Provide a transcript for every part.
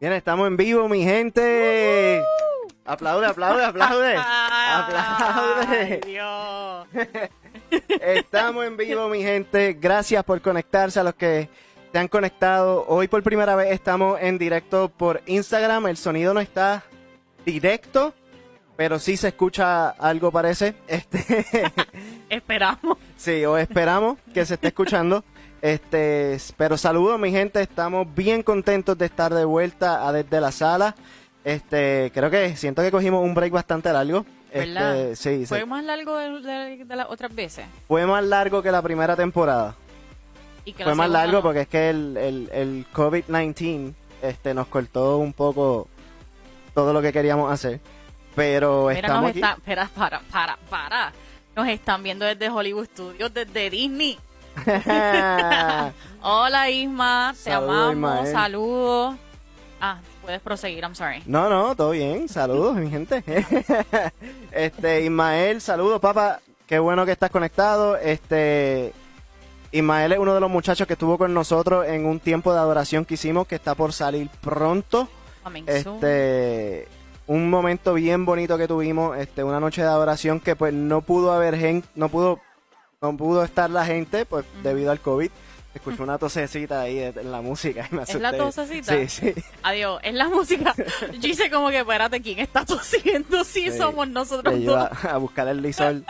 Bien, estamos en vivo, mi gente. Aplaude, aplaude, aplaude. aplaude. Dios. Estamos en vivo, mi gente. Gracias por conectarse a los que se han conectado. Hoy por primera vez estamos en directo por Instagram. El sonido no está directo, pero sí se escucha algo, parece. Este, Esperamos. sí, o esperamos que se esté escuchando. Este, pero saludos, mi gente. Estamos bien contentos de estar de vuelta a desde la sala. Este, creo que siento que cogimos un break bastante largo. ¿Verdad? Este, sí, Fue sí. más largo de, de- de las otras veces. Fue más largo que la primera temporada. Y que Fue la más largo no. porque es que el, el, el COVID-19 este, nos cortó un poco todo lo que queríamos hacer. Pero Mira, estamos nos aquí. está, espera, para, para, para. Nos están viendo desde Hollywood Studios, desde Disney. Hola Isma, te amamos, saludos. Ah, puedes proseguir, I'm sorry. no, no, todo bien. Saludos, mi gente. este, Ismael, saludos, papá. Qué bueno que estás conectado. Este, Ismael es uno de los muchachos que estuvo con nosotros en un tiempo de adoración que hicimos que está por salir pronto. Coming. Este, un momento bien bonito que tuvimos, este, una noche de adoración que pues no pudo haber gente, no pudo, no pudo estar la gente, pues debido al COVID. Escuché una tosecita ahí en la música y me ¿Es la tosecita? Sí, sí. Adiós, es la música. Yo hice como que, espérate, ¿quién está tosiendo? Sí, Sí. somos nosotros Le dos. a buscar el lisol.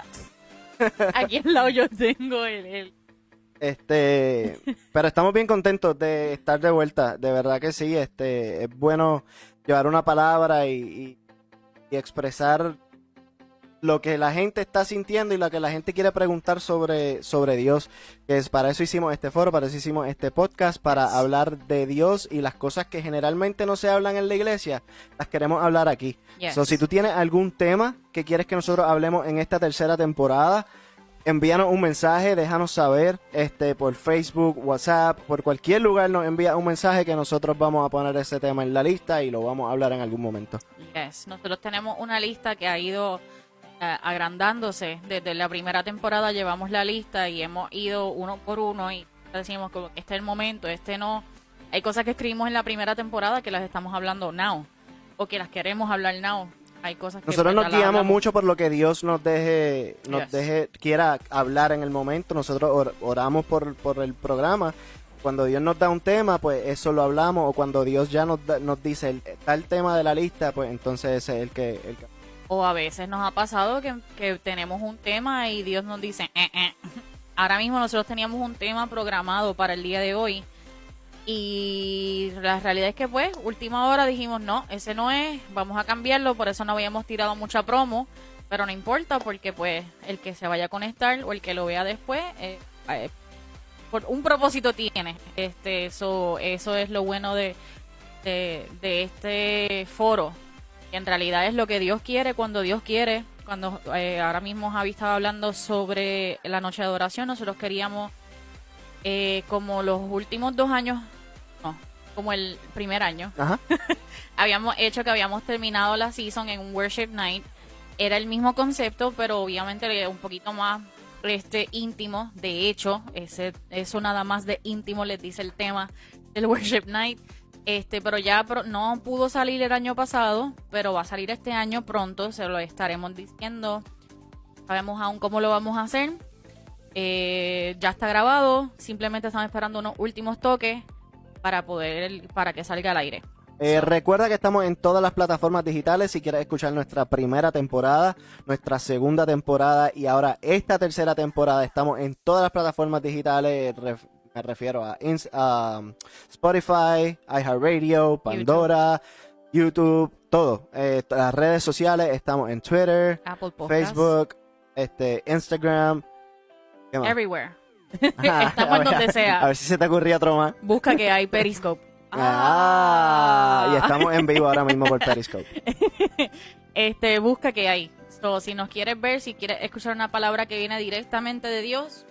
Aquí al lado yo tengo el, el- Este, pero estamos bien contentos de estar de vuelta, de verdad que sí, este, es bueno llevar una palabra y, y- y expresar lo que la gente está sintiendo y lo que la gente quiere preguntar sobre, sobre Dios, que es para eso hicimos este foro, para eso hicimos este podcast, para hablar de Dios y las cosas que generalmente no se hablan en la iglesia, las queremos hablar aquí. Yes. So, si tú tienes algún tema que quieres que nosotros hablemos en esta tercera temporada, envíanos un mensaje, déjanos saber este por Facebook, WhatsApp, por cualquier lugar nos envía un mensaje que nosotros vamos a poner ese tema en la lista y lo vamos a hablar en algún momento. Yes, nosotros tenemos una lista que ha ido agrandándose. Desde la primera temporada llevamos la lista y hemos ido uno por uno y decimos como que este es el momento, este no. Hay cosas que escribimos en la primera temporada que las estamos hablando now o que las queremos hablar now. Hay cosas que Nosotros pues, nos guiamos hablamos. mucho por lo que Dios nos deje, nos Yes. deje, quiera hablar en el momento. Nosotros or- oramos por, por el programa. Cuando Dios nos da un tema, pues eso lo hablamos. O cuando Dios ya nos, da- nos dice el, tal tema de la lista, pues entonces ese es el que, el que O a veces nos ha pasado que, tenemos un tema y Dios nos dice, "Eh, eh". ahora mismo nosotros teníamos un tema programado para el día de hoy y la realidad es que pues, última hora dijimos, no, ese no es, vamos a cambiarlo, por eso no habíamos tirado mucha promo, pero no importa porque pues el que se vaya a conectar o el que lo vea después, eh, por un propósito tiene. Este, eso, eso es lo bueno de, de este foro. Que en realidad es lo que Dios quiere cuando Dios quiere. Cuando eh, ahora mismo Javi estaba hablando sobre la noche de adoración, nosotros queríamos eh, como los últimos dos años, no, como el primer año, Ajá. habíamos hecho que habíamos terminado la season en un worship night. Era el mismo concepto, pero obviamente un poquito más este íntimo. De hecho, ese eso nada más de íntimo les dice el tema del worship night. Este, pero ya no pudo salir el año pasado, pero va a salir este año pronto, se lo estaremos diciendo. Sabemos aún cómo lo vamos a hacer. Eh, ya está grabado, simplemente estamos esperando unos últimos toques para poder para que salga al aire. Eh, recuerda que estamos en todas las plataformas digitales. Si quieres escuchar nuestra primera temporada, nuestra segunda temporada y ahora esta tercera temporada, estamos en todas las plataformas digitales. Me refiero a, um, Spotify, iHeartRadio, Pandora, YouTube, todo. Eh, las redes sociales, estamos en Twitter, Apple Facebook, este, Instagram. ¿Qué más? everywhere. Ajá, Estamos en ver- donde sea. A ver si se te ocurría otro más. Busca que hay Periscope. Ah, y estamos en vivo ahora mismo por Periscope. Este, busca que hay. So, si nos quieres ver, si quieres escuchar una palabra que viene directamente de Dios,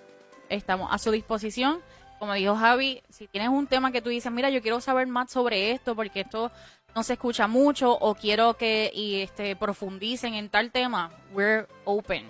estamos a su disposición. Como dijo Javi, si tienes un tema que tú dices, mira, yo quiero saber más sobre esto porque esto no se escucha mucho o quiero que y este profundicen en tal tema, we're open.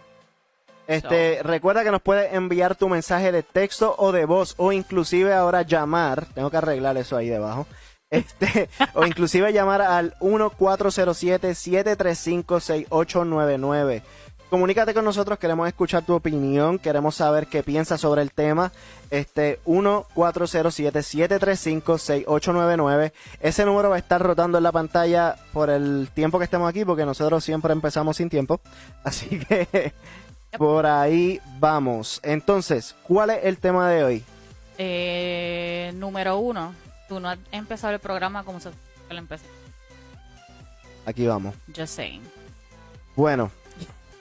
Este, recuerda que nos puedes enviar tu mensaje de texto o de voz o inclusive ahora llamar. Tengo que arreglar eso ahí debajo. Este, o inclusive llamar al 1407-735-6899. Comunícate con nosotros, queremos escuchar tu opinión, queremos saber qué piensas sobre el tema. Este 1407-735-6899. Ese número va a estar rotando en la pantalla por el tiempo que estemos aquí, porque nosotros siempre empezamos sin tiempo. Así que por ahí vamos. Entonces, ¿cuál es el tema de hoy? Eh, número uno, tú no has empezado el programa como se lo empecé. Aquí vamos. Just saying. Bueno,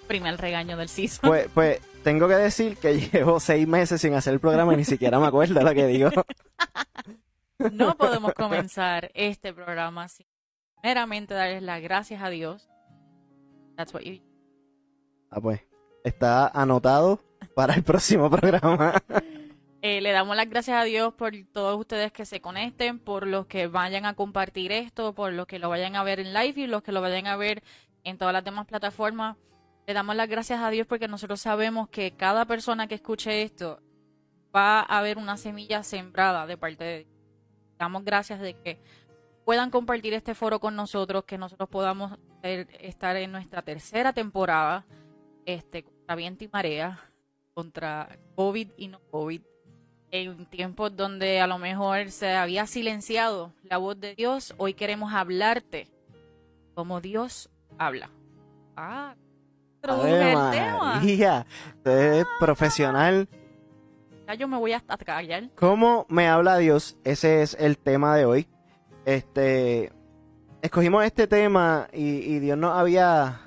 Primer regaño del season. pues, pues tengo que decir que llevo seis meses sin hacer el programa y ni siquiera me acuerdo lo que digo. No podemos comenzar este programa sin meramente darles las gracias a Dios. That's what you Ah, pues, está anotado para el próximo programa. Eh, le damos las gracias a Dios por todos ustedes que se conecten, por los que vayan a compartir esto, por los que lo vayan a ver en live y los que lo vayan a ver en todas las demás plataformas. Le damos las gracias a Dios porque nosotros sabemos que cada persona que escuche esto va a haber una semilla sembrada de parte de Dios. Damos gracias de que puedan compartir este foro con nosotros, que nosotros podamos estar en nuestra tercera temporada, este, contra viento y marea, contra COVID y no COVID en tiempos donde a lo mejor se había silenciado la voz de Dios, hoy queremos hablarte como Dios habla. Ah, el tema. María, usted es profesional. Ya yo me voy a callar. ¿Cómo me habla Dios? Ese es el tema de hoy. Este, escogimos este tema y, y Dios nos había...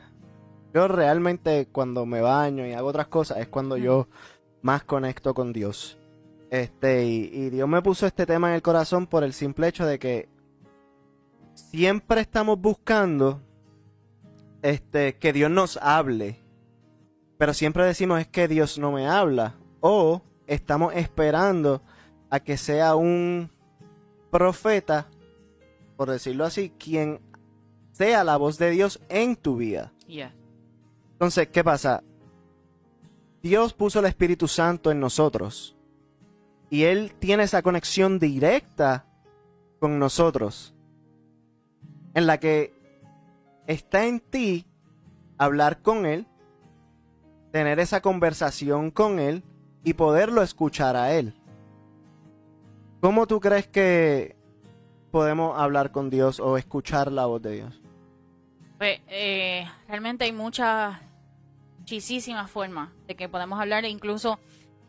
Yo realmente cuando me baño y hago otras cosas es cuando yo más conecto con Dios. Este, y, y Dios me puso este tema en el corazón por el simple hecho de que siempre estamos buscando este, que Dios nos hable. Pero siempre decimos es que Dios no me habla. O estamos esperando a que sea un profeta, por decirlo así, quien sea la voz de Dios en tu vida. Yeah. Entonces, ¿qué pasa? Dios puso el Espíritu Santo en nosotros. Y Él tiene esa conexión directa con nosotros. En la que está en ti hablar con Él, tener esa conversación con Él y poderlo escuchar a Él. ¿Cómo tú crees que podemos hablar con Dios o escuchar la voz de Dios? Pues, eh, realmente hay muchas, muchísimas formas de que podemos hablar e incluso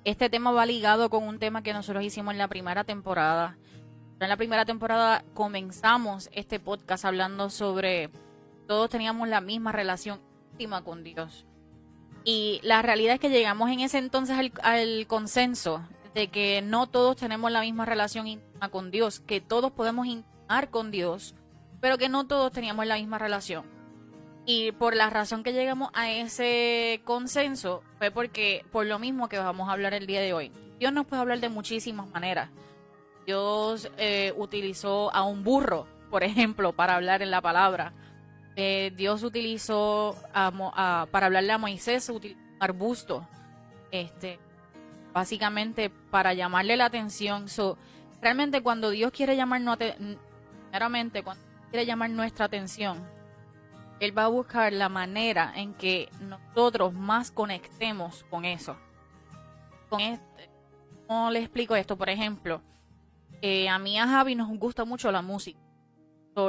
este tema va ligado con un tema que nosotros hicimos en la primera temporada. En la primera temporada comenzamos este podcast hablando sobre todos teníamos la misma relación íntima con Dios. Y la realidad es que llegamos en ese entonces al, consenso de que no todos tenemos la misma relación íntima con Dios, que todos podemos intimar con Dios, pero que no todos teníamos la misma relación. Y por la razón que llegamos a ese consenso fue porque, por lo mismo que vamos a hablar el día de hoy, Dios nos puede hablar de muchísimas maneras. Dios eh, utilizó a un burro, por ejemplo, para hablar en la palabra. Eh, Dios utilizó para hablarle a Moisés, utilizó arbusto. Este, básicamente para llamarle la atención. So, realmente cuando Dios quiere cuando quiere llamar nuestra atención, Él va a buscar la manera en que nosotros más conectemos con eso. Con este, ¿Cómo le explico esto? Por ejemplo, eh, a mí a Javi nos gusta mucho la música.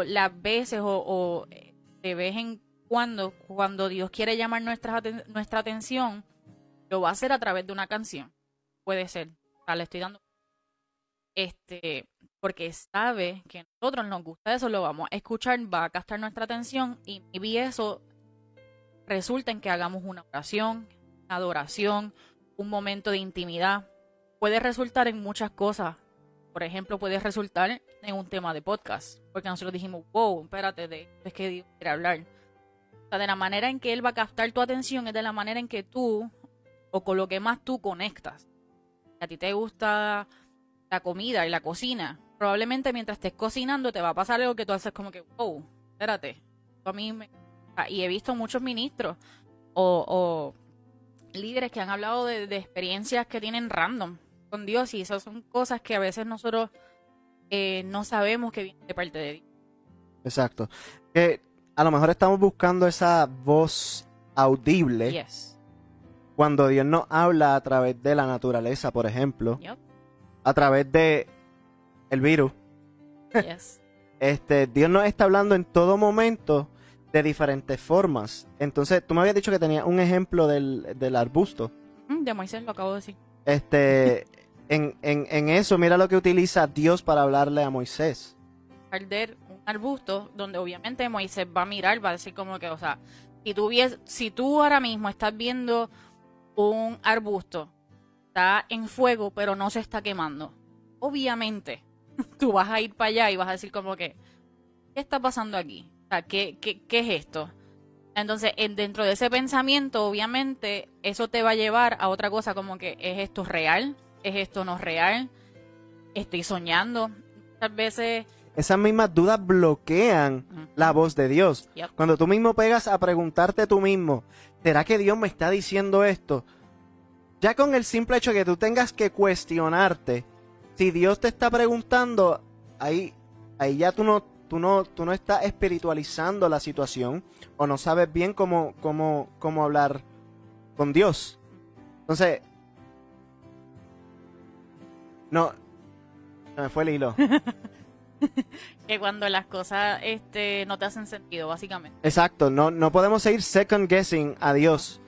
Las veces o, o, eh, de vez en cuando, cuando Dios quiere llamar nuestra, nuestra atención, lo va a hacer a través de una canción. Puede ser. O sea, le estoy dando. Este, porque sabe que a nosotros nos gusta eso, lo vamos a escuchar, va a captar nuestra atención y, y eso resulta en que hagamos una oración, una adoración, un momento de intimidad. Puede resultar en muchas cosas. Por ejemplo, puede resultar en un tema de podcast. Porque nosotros dijimos, wow, espérate, de es que Dios quiere hablar. O sea, de la manera en que Él va a captar tu atención es de la manera en que tú, o con lo que más tú conectas. A ti te gusta la comida y la cocina, probablemente mientras estés cocinando te va a pasar algo que tú haces como que, wow, espérate. A mí Y he visto muchos ministros o, líderes que han hablado de experiencias que tienen random con Dios y esas son cosas que a veces nosotros eh, no sabemos que viene de parte de Dios. Exacto. Que a lo mejor estamos buscando esa voz audible Yes. cuando Dios nos habla a través de la naturaleza, por ejemplo, Yep. a través de el virus. Yes. Este, Dios nos está hablando en todo momento de diferentes formas. Entonces, tú me habías dicho que tenía un ejemplo del, del arbusto. Mm, De Moisés lo acabo de decir. Este, en, eso, mira lo que utiliza Dios para hablarle a Moisés. Perder un arbusto donde obviamente Moisés va a mirar, va a decir como que, o sea, si tú, si tú ahora mismo estás viendo un arbusto, está en fuego, pero no se está quemando, obviamente tú vas a ir para allá y vas a decir como que, ¿qué está pasando aquí? O sea, ¿qué, qué, qué es esto? Entonces, en- dentro de ese pensamiento, obviamente, eso te va a llevar a otra cosa como que, ¿es esto real? ¿Es esto no real? ¿Estoy soñando? Muchas veces... Esas mismas dudas bloquean la voz de Dios. Yep. Cuando tú mismo pegas a preguntarte tú mismo, ¿será que Dios me está diciendo esto? Ya con el simple hecho de que tú tengas que cuestionarte, si Dios te está preguntando, ahí, ahí ya tú no, tú no, tú no estás espiritualizando la situación o no sabes bien cómo, cómo, cómo hablar con Dios. Entonces, no, se me fue el hilo. que cuando las cosas este no te hacen sentido básicamente Exacto, no, no podemos seguir second guessing a Dios.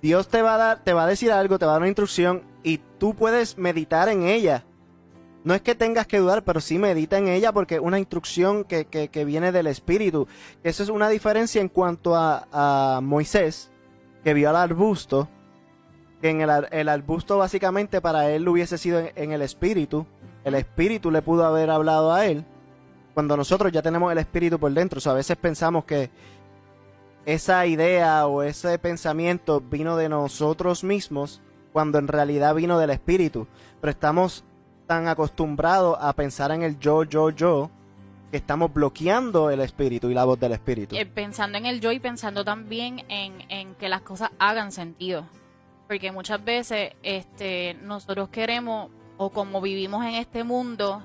Dios te va a dar, te va a decir algo, te va a dar una instrucción y tú puedes meditar en ella. No es que tengas que dudar, pero sí medita en ella porque es una instrucción que, que- que viene del Espíritu. Eso es una diferencia en cuanto a, a Moisés, que vio al arbusto, en el, el arbusto básicamente para él hubiese sido en, el Espíritu. El Espíritu le pudo haber hablado a él. Cuando nosotros ya tenemos el Espíritu por dentro, o a veces pensamos que esa idea o ese pensamiento vino de nosotros mismos cuando en realidad vino del espíritu. Pero estamos tan acostumbrados a pensar en el yo, yo, yo, que estamos bloqueando el espíritu y la voz del espíritu. Pensando en el yo y pensando también en, en que las cosas hagan sentido porque muchas veces este nosotros queremos o como vivimos en este mundo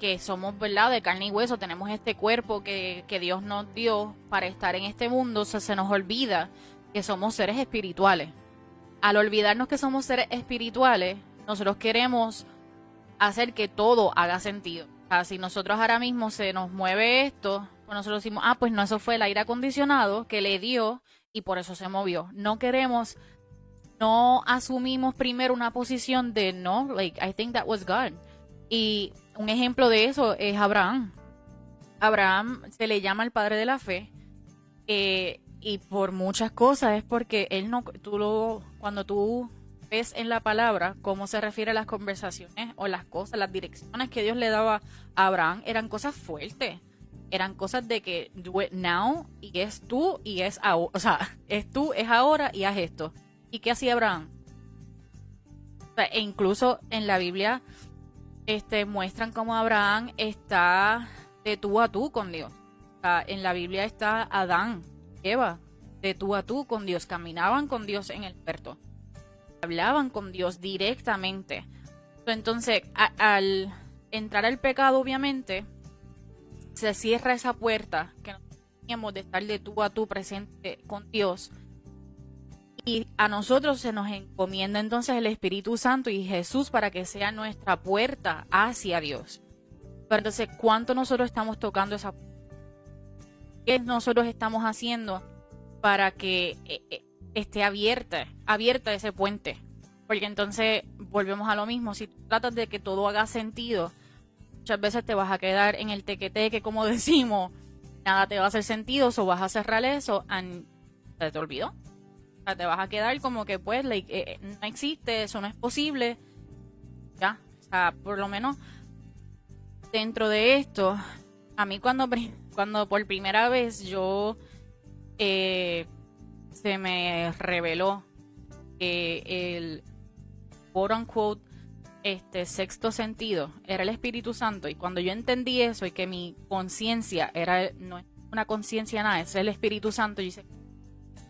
que somos verdad de carne y hueso tenemos este cuerpo que, que Dios nos dio para estar en este mundo se, se nos olvida que somos seres espirituales al olvidarnos que somos seres espirituales nosotros queremos hacer que todo haga sentido. O sea, si nosotros ahora mismo se nos mueve esto, pues nosotros decimos, ah, pues no, eso fue el aire acondicionado que le dio y por eso se movió. No queremos, no asumimos primero una posición de no, like, I think that was God. Y un ejemplo de eso es Abraham. Abraham se le llama el padre de la fe. eh, y por muchas cosas es porque él no, tú lo, cuando tú ves en la palabra cómo se refiere a las conversaciones o las cosas, las direcciones que Dios le daba a Abraham, eran cosas fuertes. Eran cosas de que do it now y es tú y es ahora. O sea, es tú, es ahora y haz esto. ¿Y qué hacía Abraham? E incluso en la Biblia este, muestran cómo Abraham está de tú a tú con Dios. En la Biblia está Adán, Eva, de tú a tú con Dios. Caminaban con Dios en el huerto hablaban con Dios directamente. Entonces, al entrar al pecado, obviamente, se cierra esa puerta que nosotros teníamos de estar de tú a tú presente con Dios. Y a nosotros se nos encomienda entonces el Espíritu Santo y Jesús para que sea nuestra puerta hacia Dios. Pero entonces, ¿cuánto nosotros estamos tocando esa puerta? ¿Qué nosotros estamos haciendo para que eh, eh, esté abierta, abierta ese puente? Porque entonces volvemos a lo mismo. Si tratas de que todo haga sentido, muchas veces te vas a quedar en el tequeteque, como decimos, nada te va a hacer sentido, o vas a cerrar eso, and se te olvidó. Te vas a quedar como que, pues, eh, eh, no existe, eso no es posible. Ya, o sea, por lo menos dentro de esto, a mí cuando, cuando por primera vez yo eh, se me reveló que el quote unquote este sexto sentido era el Espíritu Santo y cuando yo entendí eso y que mi conciencia era no es una conciencia nada, es el Espíritu Santo, yo dice,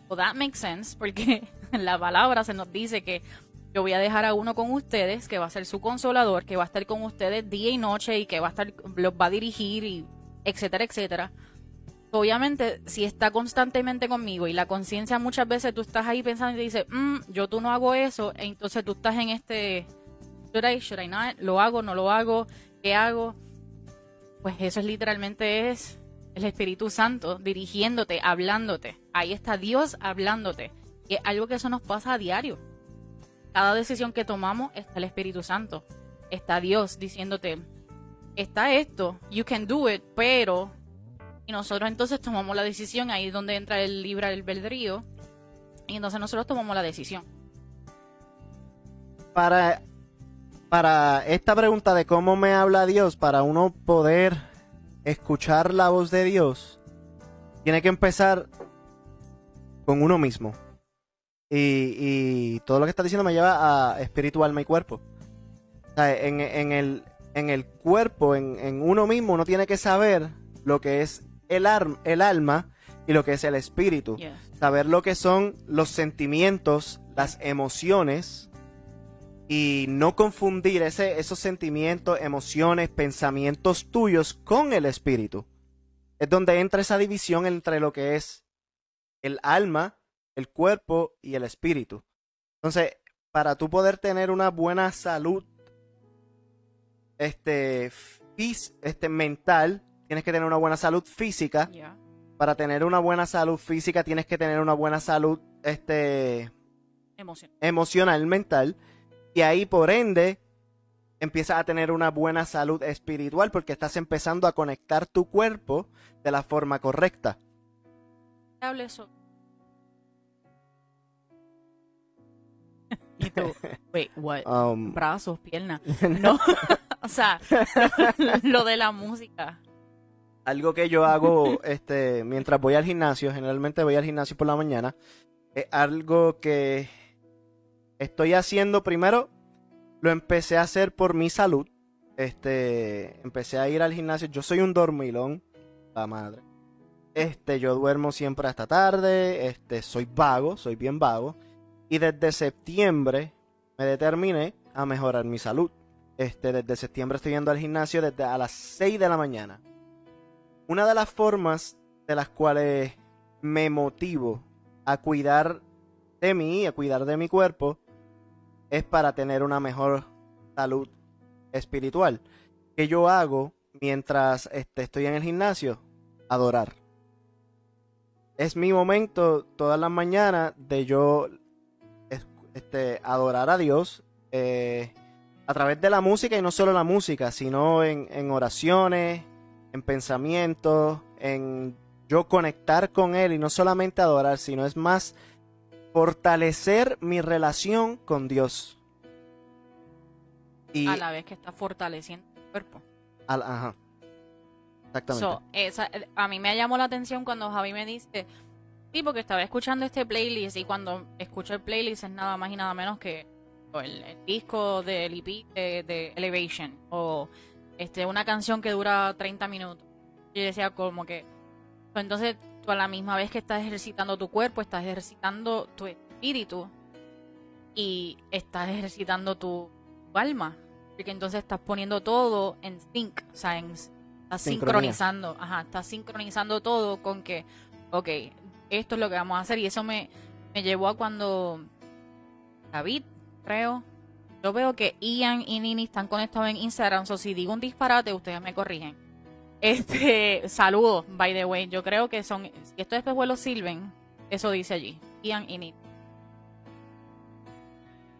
well that makes sense porque la palabra se nos dice que yo voy a dejar a uno con ustedes que va a ser su consolador, que va a estar con ustedes día y noche y que va a estar, los va a dirigir y etcétera, etcétera. Obviamente, si está constantemente conmigo y la conciencia muchas veces tú estás ahí pensando y te dices, mm, yo tú no hago eso, entonces tú estás en este, should I, should I not, lo hago, no lo hago, ¿qué hago? Pues eso es literalmente es el Espíritu Santo dirigiéndote, hablándote. Ahí está Dios hablándote. Y es algo que eso nos pasa a diario. Cada decisión que tomamos está el Espíritu Santo. Está Dios diciéndote, está esto, you can do it, pero... Y nosotros entonces tomamos la decisión, ahí es donde entra el libre albedrío. Y entonces nosotros tomamos la decisión. Para, para esta pregunta de cómo me habla Dios, para uno poder escuchar la voz de Dios, tiene que empezar con uno mismo. Y, y todo lo que está diciendo me lleva a espíritu, alma y cuerpo. O sea, en, en el, en el cuerpo, en, en, uno mismo, uno tiene que saber lo que es el, ar, el alma y lo que es el espíritu. Saber lo que son los sentimientos, las emociones y no confundir ese, esos sentimientos, emociones, pensamientos tuyos con el espíritu. Es donde entra esa división entre lo que es el alma, el cuerpo y el espíritu. Entonces, para tú poder tener una buena salud este, fis, este mental, tienes que tener una buena salud física. Yeah. Para tener una buena salud física tienes que tener una buena salud este, Emoción. emocional, mental. Y ahí, por ende, empiezas a tener una buena salud espiritual porque estás empezando a conectar tu cuerpo de la forma correcta. Hable eso. y tú, wait, what? Um, Brazos, piernas. No. o sea, lo de la música. algo que yo hago este, mientras voy al gimnasio, generalmente voy al gimnasio por la mañana, es algo que estoy haciendo primero, lo empecé a hacer por mi salud. Este, empecé a ir al gimnasio. Yo soy un dormilón, la madre. Este, yo duermo siempre hasta tarde. Este, soy vago, soy bien vago. Y desde septiembre me determiné a mejorar mi salud. Este, desde septiembre estoy yendo al gimnasio desde a las 6 de la mañana. Una de las formas de las cuales me motivo a cuidar de mí, a cuidar de mi cuerpo, es para tener una mejor salud espiritual. ¿Qué yo hago mientras este, estoy en el gimnasio? Adorar. Es mi momento todas las mañanas de yo es- este, adorar a Dios eh, a través de la música y no solo la música, sino en, en oraciones, en pensamientos, en yo conectar con Él y no solamente adorar, sino es más fortalecer mi relación con Dios. Y A la vez que está fortaleciendo el cuerpo. al- ajá. Exactamente. So, esa, a mí me llamó la atención cuando Javi me dice, sí, porque estaba escuchando este playlist y cuando escucho el playlist es nada más y nada menos que el, el disco del EP de, de Elevation o este una canción que dura 30 minutos. Yo decía como que, pues entonces tú a la misma vez que estás ejercitando tu cuerpo, estás ejercitando tu espíritu y estás ejercitando tu, alma. Porque entonces estás poniendo todo en sync, o sea, en, estás Sincronía. sincronizando, ajá, estás sincronizando todo con que, ok, esto es lo que vamos a hacer. Y eso me, me llevó a cuando David, creo, yo veo que Ian y Nini están conectados en Instagram, so si digo un disparate, ustedes me corrigen. Este, saludos, by the way, yo creo que son, si esto es Pejuelo Silven, eso dice allí, Ian y Nini.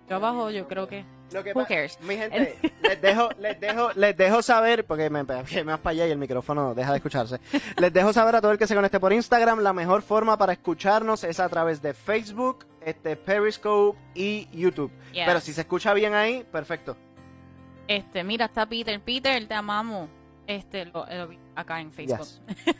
Yo abajo, yo creo que, Lo que who cares? Mi gente, les dejo, les dejo, les dejo saber, porque me, me vas para allá y el micrófono deja de escucharse. Les dejo saber a todo el que se conecte por Instagram, la mejor forma para escucharnos es a través de Facebook, este Periscope y YouTube. Pero si se escucha bien ahí, perfecto. Este, mira, está Peter. Peter, te amamos. Este, lo, lo vi acá en Facebook. Yes.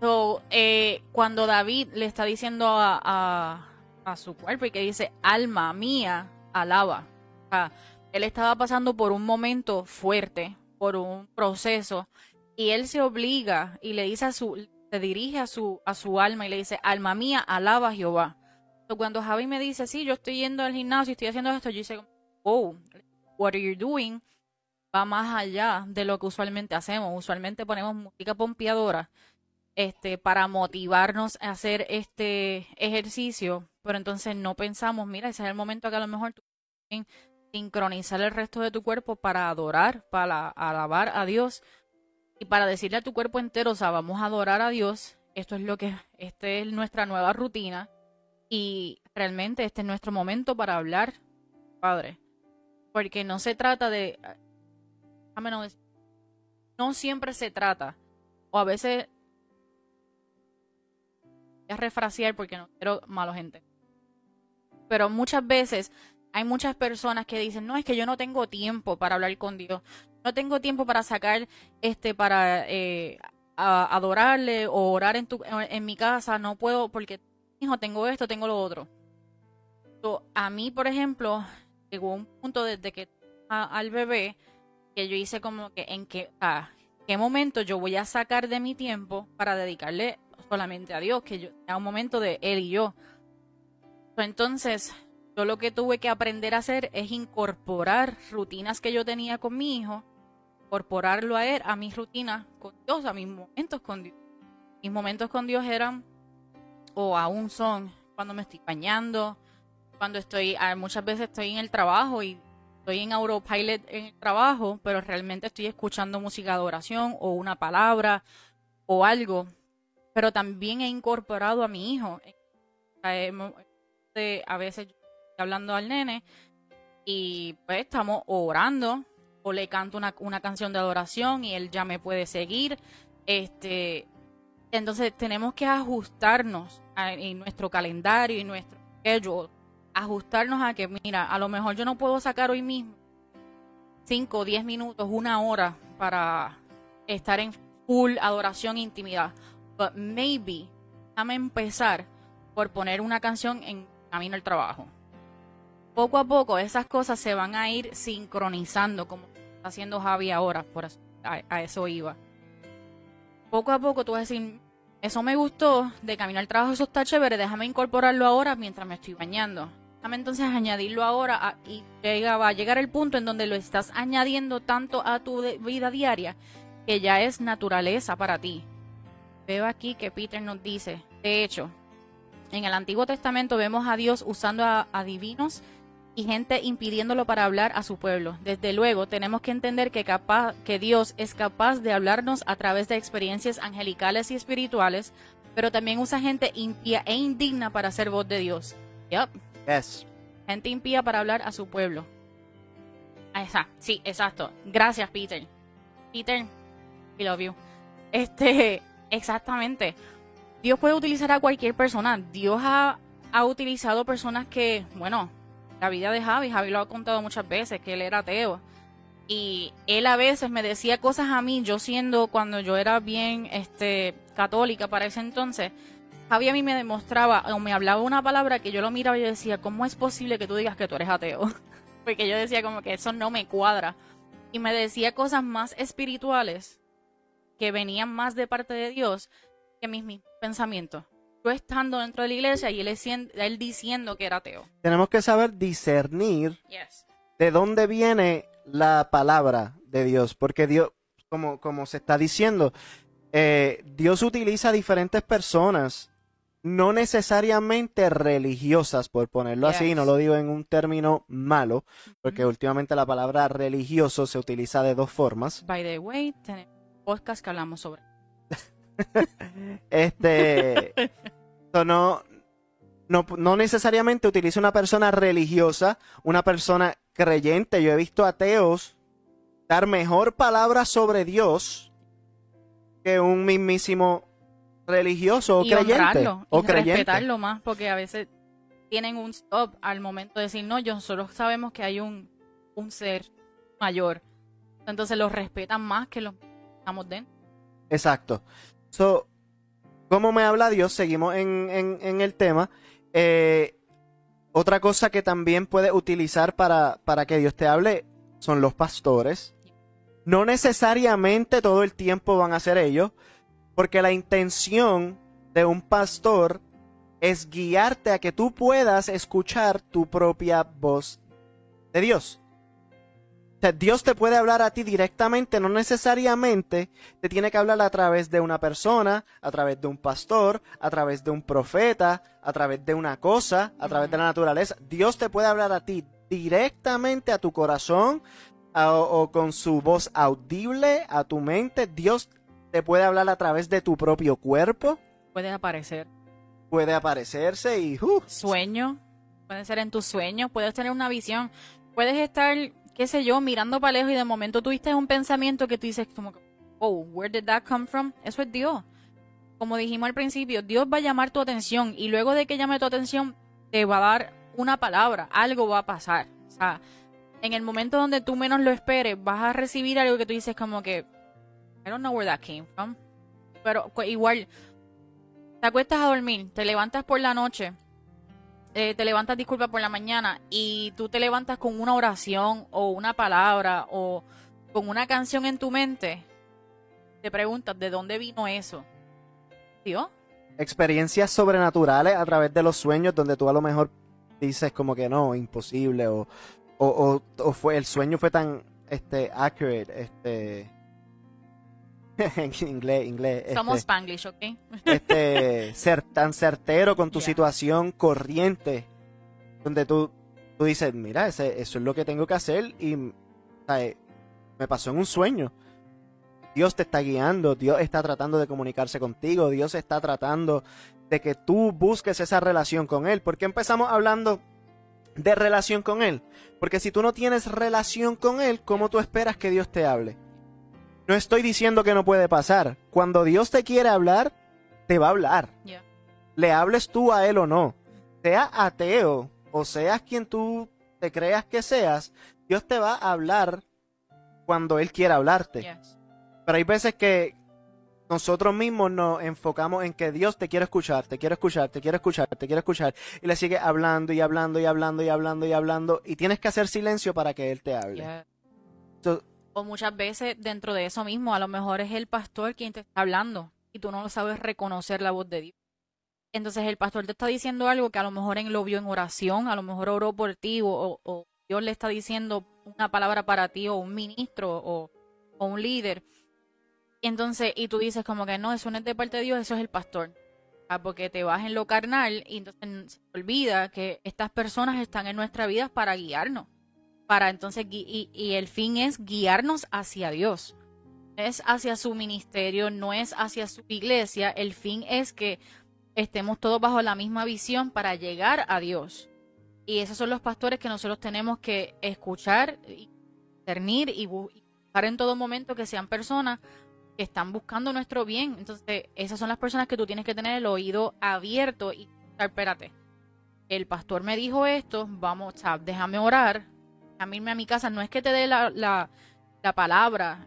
So, eh, cuando David le está diciendo a, a, a su cuerpo y que dice, alma mía, alaba. O sea, él estaba pasando por un momento fuerte, por un proceso, y él se obliga y le dice a su, se dirige a su, a su alma y le dice, alma mía, alaba a Jehová. cuando Javi me dice, sí, yo estoy yendo al gimnasio, estoy haciendo esto, yo dice, oh, what are you doing? Va más allá de lo que usualmente hacemos. Usualmente ponemos música pompeadora este, para motivarnos a hacer este ejercicio, pero entonces no pensamos, mira, ese es el momento que a lo mejor tú sincronizar el resto de tu cuerpo para adorar, para alabar a Dios y para decirle a tu cuerpo entero, o sea, vamos a adorar a Dios, esto es lo que, esta es nuestra nueva rutina y realmente este es nuestro momento para hablar, Padre, porque no se trata de, no siempre se trata, o a veces a refrasear porque no quiero malo gente. Pero muchas veces hay muchas personas que dicen, no, es que yo no tengo tiempo para hablar con Dios. No tengo tiempo para sacar, este, para eh, adorarle o orar en, tu, en mi casa. No puedo porque, hijo, tengo esto, tengo lo otro. a mí, por ejemplo, llegó un punto desde que al bebé que yo hice como que en qué, a qué momento yo voy a sacar de mi tiempo para dedicarle solamente a Dios, que yo, era un momento de Él y yo. Entonces, yo lo que tuve que aprender a hacer es incorporar rutinas que yo tenía con mi hijo, incorporarlo a él, a mis rutinas con Dios, a mis momentos con Dios. Mis momentos con Dios eran, o aún son, cuando me estoy bañando, cuando estoy, ah, muchas veces estoy en el trabajo y estoy en Autopilot en el trabajo, pero realmente estoy escuchando música de oración o una palabra o algo pero también he incorporado a mi hijo. A veces hablando al nene y pues estamos orando o le canto una, una canción de adoración y él ya me puede seguir. Este, entonces tenemos que ajustarnos en nuestro calendario y nuestro schedule, ajustarnos a que, mira, a lo mejor yo no puedo sacar hoy mismo 5 o 10 minutos, una hora para estar en full adoración e intimidad but maybe, déjame empezar por poner una canción en camino al trabajo. Poco a poco esas cosas se van a ir sincronizando, como está haciendo Javi ahora, por a, eso iba. Poco a poco tú vas a decir, eso me gustó, de camino al trabajo eso está chévere, déjame incorporarlo ahora mientras me estoy bañando. Entonces añadirlo ahora y llega, va a llegar el punto en donde lo estás añadiendo tanto a tu vida diaria que ya es naturaleza para ti. Veo aquí que Peter nos dice, de hecho, en el Antiguo Testamento vemos a Dios usando a, divinos y gente impidiéndolo para hablar a su pueblo. Desde luego, tenemos que entender que, capaz, que Dios es capaz de hablarnos a través de experiencias angelicales y espirituales, pero también usa gente impía e indigna para ser voz de Dios. Yep. Yes. Gente impía para hablar a su pueblo. Esa, sí, exacto. Gracias, Peter. Peter, we love you. Este, Exactamente. Dios puede utilizar a cualquier persona. Dios ha, utilizado personas que, bueno, la vida de Javi, Javi lo ha contado muchas veces, que él era ateo. Y él a veces me decía cosas a mí, yo siendo cuando yo era bien este, católica para ese entonces, Javi a mí me demostraba o me hablaba una palabra que yo lo miraba y yo decía, ¿cómo es posible que tú digas que tú eres ateo? Porque yo decía como que eso no me cuadra. Y me decía cosas más espirituales que venían más de parte de Dios que mis, pensamientos. Yo estando dentro de la iglesia y él, él diciendo que era ateo. Tenemos que saber discernir de dónde viene la palabra de Dios, porque Dios, como, como se está diciendo, eh, Dios utiliza diferentes personas, no necesariamente religiosas, por ponerlo así, no lo digo en un término malo, porque últimamente la palabra religioso se utiliza de dos formas. By the way, tenemos podcast que hablamos sobre. este. no, no, necesariamente utiliza una persona religiosa, una persona creyente. Yo he visto ateos dar mejor palabra sobre Dios que un mismísimo religioso o creyente. o respetarlo más, porque a veces tienen un stop al momento de decir, no, yo solo sabemos que hay un, un ser mayor. Entonces los respetan más que los estamos dentro. Exacto. So, ¿Cómo me habla Dios? Seguimos en, el tema. Eh, otra cosa que también puedes utilizar para, para que Dios te hable son los pastores. No necesariamente todo el tiempo van a ser ellos, porque la intención de un pastor es guiarte a que tú puedas escuchar tu propia voz de Dios. O sea, Dios te puede hablar a ti directamente, no necesariamente te tiene que hablar a través de una persona, a través de un pastor, a través de un profeta, a través de una cosa, a través de la naturaleza. Dios te puede hablar a ti directamente a tu corazón o, con su voz audible a tu mente. Dios te puede hablar a través de tu propio cuerpo, Puede aparecer. puede aparecerse y uh, Sueño. Puede ser en tus sueños. Puedes tener una visión. Puedes estar, qué sé yo, mirando para lejos y de momento tuviste un pensamiento que tú dices como, oh, where did that come from? Eso es Dios. Como dijimos al principio, Dios va a llamar tu atención y luego de que llame tu atención te va a dar una palabra, algo va a pasar. O sea, en el momento donde tú menos lo esperes, vas a recibir algo que tú dices como que, I don't know where that came from. Pero cu- igual, te acuestas a dormir, te levantas por la noche, eh, te levantas, disculpa, por la mañana y tú te levantas con una oración o una palabra o con una canción en tu mente, te preguntas, ¿de dónde vino eso? Dios. experiencias sobrenaturales a través de los sueños donde tú a lo mejor dices como que no, imposible o, o, o- o fue el sueño fue tan este accurate, este en inglés, inglés, Somos este, Spanglish, ¿ok? este ser tan certero con tu Yeah. situación corriente donde tú tú dices, mira, ese, eso es lo que tengo que hacer y ¿sabes? me pasó en un sueño. Dios te está guiando, Dios está tratando de comunicarse contigo, Dios está tratando de que tú busques esa relación con Él. ¿Por qué empezamos hablando de relación con Él? Porque si tú no tienes relación con Él, ¿cómo tú esperas que Dios te hable? No estoy diciendo que no puede pasar. Cuando Dios te quiere hablar, te va a hablar. Yeah. Le hables tú a Él o no. Sea ateo o seas quien tú te creas que seas, Dios te va a hablar cuando Él quiera hablarte. Yes. Pero hay veces que nosotros mismos nos enfocamos en que Dios te quiere escuchar, te quiere escuchar, te quiere escuchar, te quiere escuchar. Y le sigue hablando y hablando y hablando y hablando y hablando. Y tienes que hacer silencio para que Él te hable. Yeah. So, O muchas veces dentro de eso mismo, a lo mejor es el pastor quien te está hablando y tú no lo sabes reconocer la voz de Dios. Entonces el pastor te está diciendo algo que a lo mejor en, lo vio en oración, a lo mejor oró por ti o, o- Dios le está diciendo una palabra para ti o un ministro o, un líder. Entonces, y tú dices como que no, eso no es de parte de Dios, eso es el pastor. Ah, Porque te vas en lo carnal y entonces se olvida que estas personas están en nuestra vida para guiarnos para entonces y, y el fin es guiarnos hacia Dios. Es hacia su ministerio, no es hacia su iglesia, el fin es que estemos todos bajo la misma visión para llegar a Dios. Y esos son los pastores que nosotros tenemos que escuchar discernir y bu- y buscar en todo momento que sean personas que están buscando nuestro bien. Entonces, esas son las personas que tú tienes que tener el oído abierto y espérate, el pastor me dijo esto, vamos, o déjame orar, déjame irme a mi casa. No es que te dé la, la, la palabra,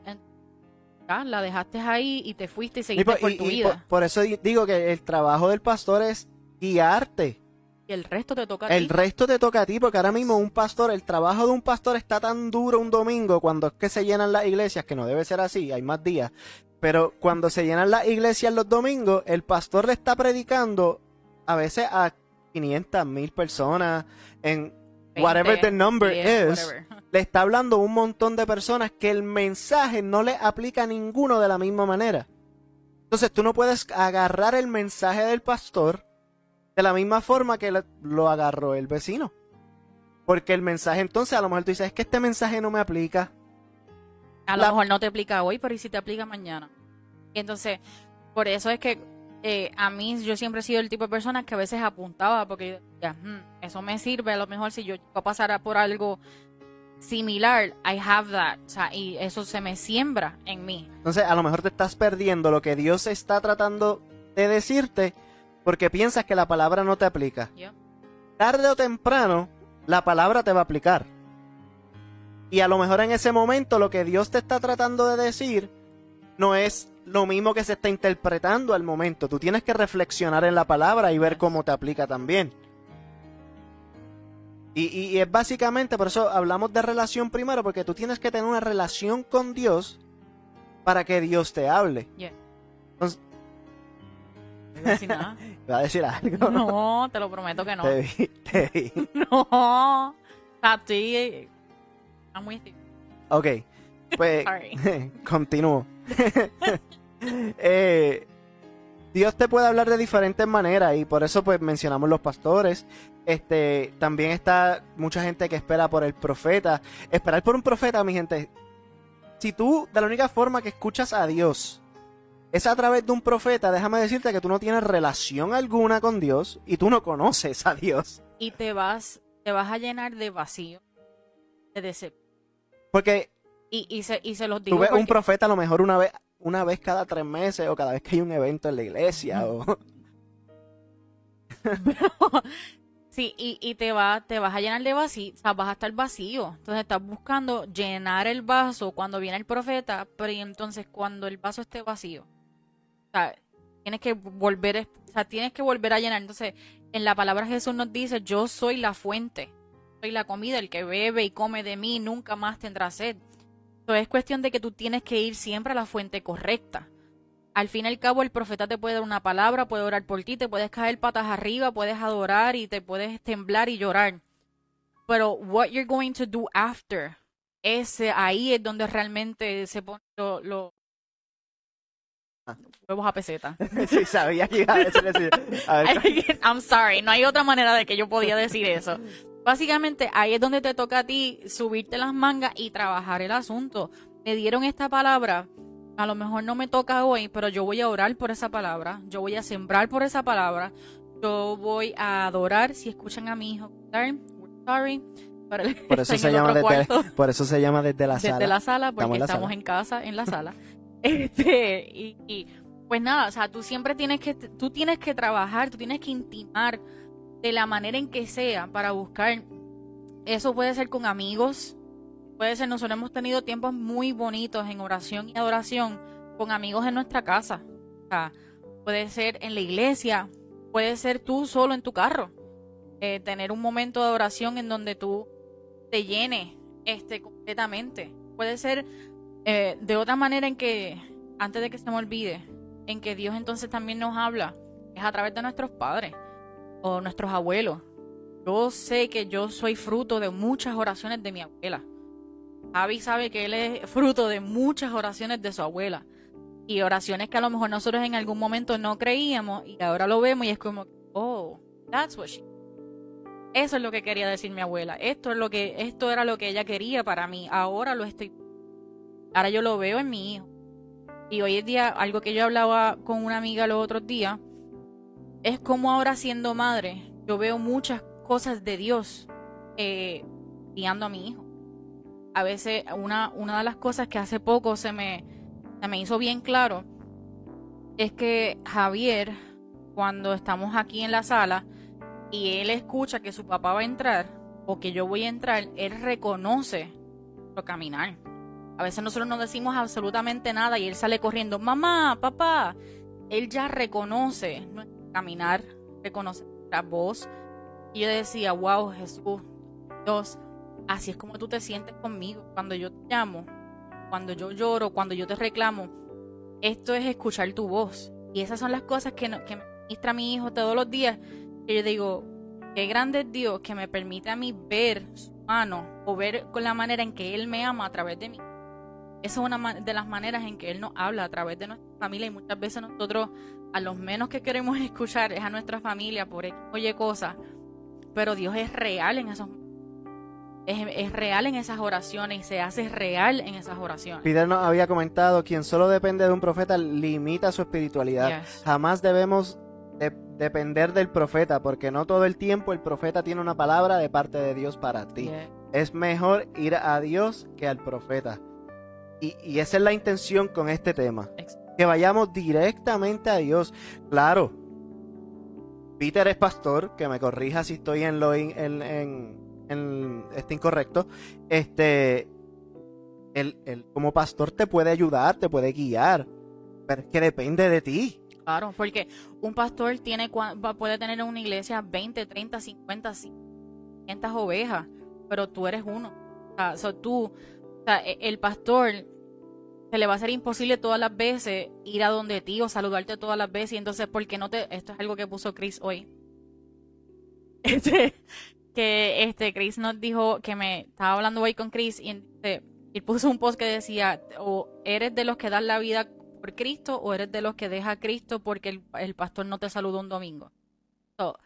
la dejaste ahí y te fuiste y y seguiste por, por y- tu y vida. por- por eso di- digo que el trabajo del pastor es guiarte. y el resto te toca a El ti. resto te toca a ti, porque ahora mismo un pastor, el trabajo de un pastor está tan duro un domingo cuando es que se llenan las iglesias, que no debe ser así, hay más días. Pero cuando se llenan las iglesias los domingos, el pastor le está predicando a veces a 500 mil personas en 20, whatever the number 10, is. whatever. Le está hablando a un montón de personas que el mensaje no le aplica a ninguno de la misma manera. Entonces tú no puedes agarrar el mensaje del pastor de la misma forma que lo agarró el vecino. Porque el mensaje entonces a lo mejor tú dices, es que este mensaje no me aplica. A lo La- mejor no te aplica hoy, pero ¿y si te aplica mañana? Y entonces, por eso es que eh, a mí yo siempre he sido el tipo de persona que a veces apuntaba, porque yo decía, "Hmm, eso me sirve, a lo mejor si yo llego a pasar por algo similar, I have that, o sea, y eso se me siembra en mí. Entonces a lo mejor te estás perdiendo lo que Dios está tratando de decirte porque piensas que la palabra no te aplica. Tarde o temprano, la palabra te va a aplicar. Y a lo mejor en ese momento lo que Dios te está tratando de decir no es lo mismo que se está interpretando al momento. Tú tienes que reflexionar en la palabra y ver cómo te aplica también. Y, y- y es básicamente, por eso hablamos de relación primero, porque tú tienes que tener una relación con Dios para que Dios te hable. Yeah. Entonces- No iba a decir nada. ¿Va a decir algo? No, te lo prometo que no. Te vi, te vi. No. A ti. Está muy Ok, pues Sorry. continúo. Eh, Dios te puede hablar de diferentes maneras y por eso pues mencionamos los pastores. Este, también está mucha gente que espera por el profeta. Esperar por un profeta, mi gente. Si tú, de la única forma que escuchas a Dios es a través de un profeta, déjame decirte que tú no tienes relación alguna con Dios y tú no conoces a Dios. Y te vas, te vas a llenar de vacío, de decepción. Porque Y, y, se, y se los digo tú ves un profeta a lo mejor una vez, una vez cada tres meses o cada vez que hay un evento en la iglesia. O... Sí, y, y te, va, te vas a llenar de vacío, o sea, vas a estar vacío. Entonces estás buscando llenar el vaso cuando viene el profeta, pero y entonces cuando el vaso esté vacío, o sea, tienes que volver, o sea, tienes que volver a llenar. Entonces, en la palabra Jesús nos dice, yo soy la fuente, soy la comida, el que bebe y come de mí nunca más tendrá sed. Entonces es cuestión de que tú tienes que ir siempre a la fuente correcta al fin y al cabo el profeta te puede dar una palabra, puede orar por ti, te puedes caer patas arriba, puedes adorar y te puedes temblar y llorar. Pero what you're going to do after, ese ahí es donde realmente se ponen lo- lo- Ah. huevos a peseta. sí, sabía que iba a decir eso. A ver, I'm sorry, no hay otra manera de que yo podía decir eso. Básicamente ahí es donde te toca a ti subirte las mangas y trabajar el asunto. Me dieron esta palabra, a lo mejor no me toca hoy, pero yo voy a orar por esa palabra, yo voy a sembrar por esa palabra, yo voy a adorar si escuchan a mi hijo sorry, por, eso se llama desde, cuarto por eso se llama desde la desde sala. la sala porque Estamos la en casa en la sala este y, y, pues nada o sea tú siempre tienes que tú tienes que trabajar tú tienes que intimar de la manera en que sea para buscar eso puede ser con amigos puede ser nosotros hemos tenido tiempos muy bonitos en oración y adoración con amigos en nuestra casa. Puede ser en la iglesia puede ser tú solo en tu carro. Eh, tener un momento de oración en donde tú te llene este completamente. Puede ser eh, de otra manera en que, antes de que se me olvide, en que Dios entonces también nos habla, es a través de nuestros padres o nuestros abuelos. Yo sé que yo soy fruto de muchas oraciones de mi abuela. Javi sabe que él es fruto de muchas oraciones de su abuela. Y oraciones que a lo mejor nosotros en algún momento no creíamos y ahora lo vemos y es como, oh, that's what she eso es lo que quería decir mi abuela. Esto es lo que, esto era lo que ella quería para mí. Ahora lo estoy, ahora yo lo veo en mi hijo. Y hoy en día, algo que yo hablaba con una amiga los otros días, es como ahora siendo madre, yo veo muchas cosas de Dios eh, guiando a mi hijo. A veces, una, una de las cosas que hace poco se me, se me hizo bien claro, es que Javier, cuando estamos aquí en la sala, y él escucha que su papá va a entrar o que yo voy a entrar, él reconoce lo caminar. A veces nosotros no decimos absolutamente nada y él sale corriendo, mamá, papá. Él ya reconoce caminar, reconoce nuestra voz. Y yo decía, wow, Jesús, Dios, así es como tú te sientes conmigo. Cuando yo te llamo, cuando yo lloro, cuando yo te reclamo, esto es escuchar tu voz. Y esas son las cosas que, no- me ministra mi hijo todos los días que yo digo, qué grande es Dios que me permite a mí ver su mano o ver con la manera en que Él me ama a través de mí. Esa es una de las maneras en que Él nos habla a través de nuestra familia y muchas veces nosotros a los menos que queremos escuchar es a nuestra familia por oye cosas, pero Dios es real en esos es, es real en esas oraciones y se hace real en esas oraciones. Peter nos había comentado, quien solo depende de un profeta limita su espiritualidad. Yes. Jamás debemos de- depender del profeta, porque no todo el tiempo el profeta tiene una palabra de parte de Dios para ti. Es mejor ir a Dios que al profeta. Y, y esa es la intención con este tema. Ex- Que vayamos directamente a Dios. Claro, Peter es pastor, que me corrija si estoy en lo en, en- en- este incorrecto. Este, él, como pastor te puede ayudar, te puede guiar, pero es que depende de ti. Claro, porque un pastor tiene puede tener en una iglesia 20, 30, 50, 500 ovejas, pero tú eres uno. O sea, so tú, o sea, e- el pastor se le va a ser imposible todas las veces ir a donde ti o saludarte todas las veces. Y entonces, ¿por qué no te.? Esto es algo que puso Chris hoy. Este, que este Chris nos dijo que me estaba hablando hoy con Chris y puso un post que decía: o eres de los que dan la vida por Cristo o eres de los que deja a Cristo porque el, el pastor no te saludó un domingo. So,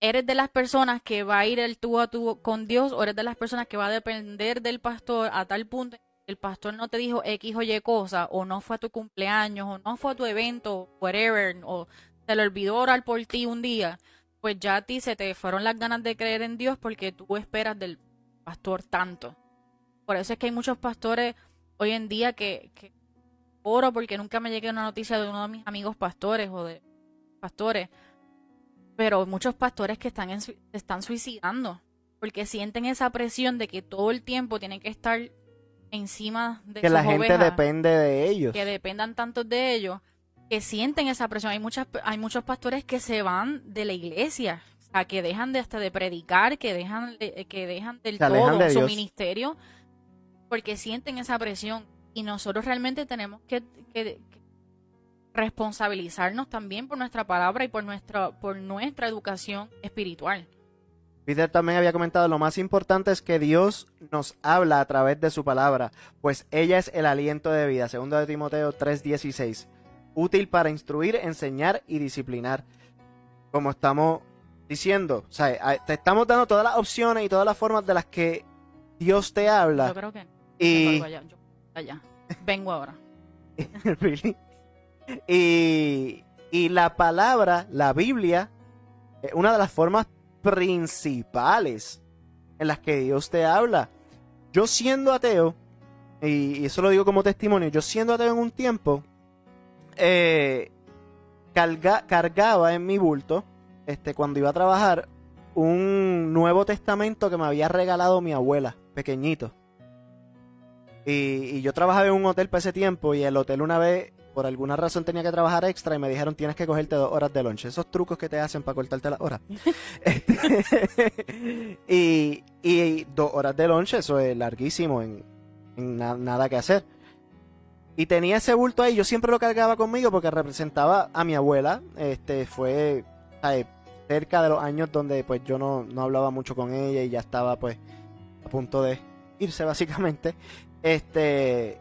¿Eres de las personas que va a ir el tú a tú con Dios o eres de las personas que va a depender del pastor a tal punto el pastor no te dijo X o Y cosa, o no fue a tu cumpleaños, o no fue a tu evento, whatever, o te lo olvidó orar por ti un día, pues ya a ti se te fueron las ganas de creer en Dios porque tú esperas del pastor tanto. Por eso es que hay muchos pastores hoy en día que, oro porque nunca me llegue una noticia de uno de mis amigos pastores o de pastores pero muchos pastores que están se están suicidando porque sienten esa presión de que todo el tiempo tienen que estar encima de que la gente depende de ellos. que dependan tanto de ellos que sienten esa presión. Hay muchas hay muchos pastores que se van de la iglesia o sea que dejan de hasta de predicar que dejan que dejan del todo su ministerio porque sienten esa presión. Y nosotros realmente tenemos que, que, responsabilizarnos también por nuestra palabra y por nuestra, por nuestra educación espiritual. Peter también había comentado, lo más importante es que Dios nos habla a través de su palabra, pues ella es el aliento de vida, segundo de Timoteo 3:16, útil para instruir, enseñar y disciplinar. Como estamos diciendo, o sea, te estamos dando todas las opciones y todas las formas de las que Dios te habla. Yo creo que y... Vengo ahora. Y, la palabra, la Biblia, es una de las formas principales en las que Dios te habla. Yo siendo ateo, y, eso lo digo como testimonio, yo siendo ateo en un tiempo, eh, cargaba en mi bulto, este, cuando iba a trabajar, un Nuevo Testamento que me había regalado mi abuela, pequeñito. Y, y, yo trabajaba en un hotel para ese tiempo y el hotel una vez por alguna razón tenía que trabajar extra y me dijeron tienes que cogerte dos horas de lunch. Esos trucos que te hacen para cortarte las horas. Este, y, dos horas de lunch, eso es larguísimo, en, nada que hacer. Y tenía ese bulto ahí, yo siempre lo cargaba conmigo porque representaba a mi abuela. Este fue cerca de los años donde pues yo no, no hablaba mucho con ella y ya estaba pues a punto de irse básicamente. Este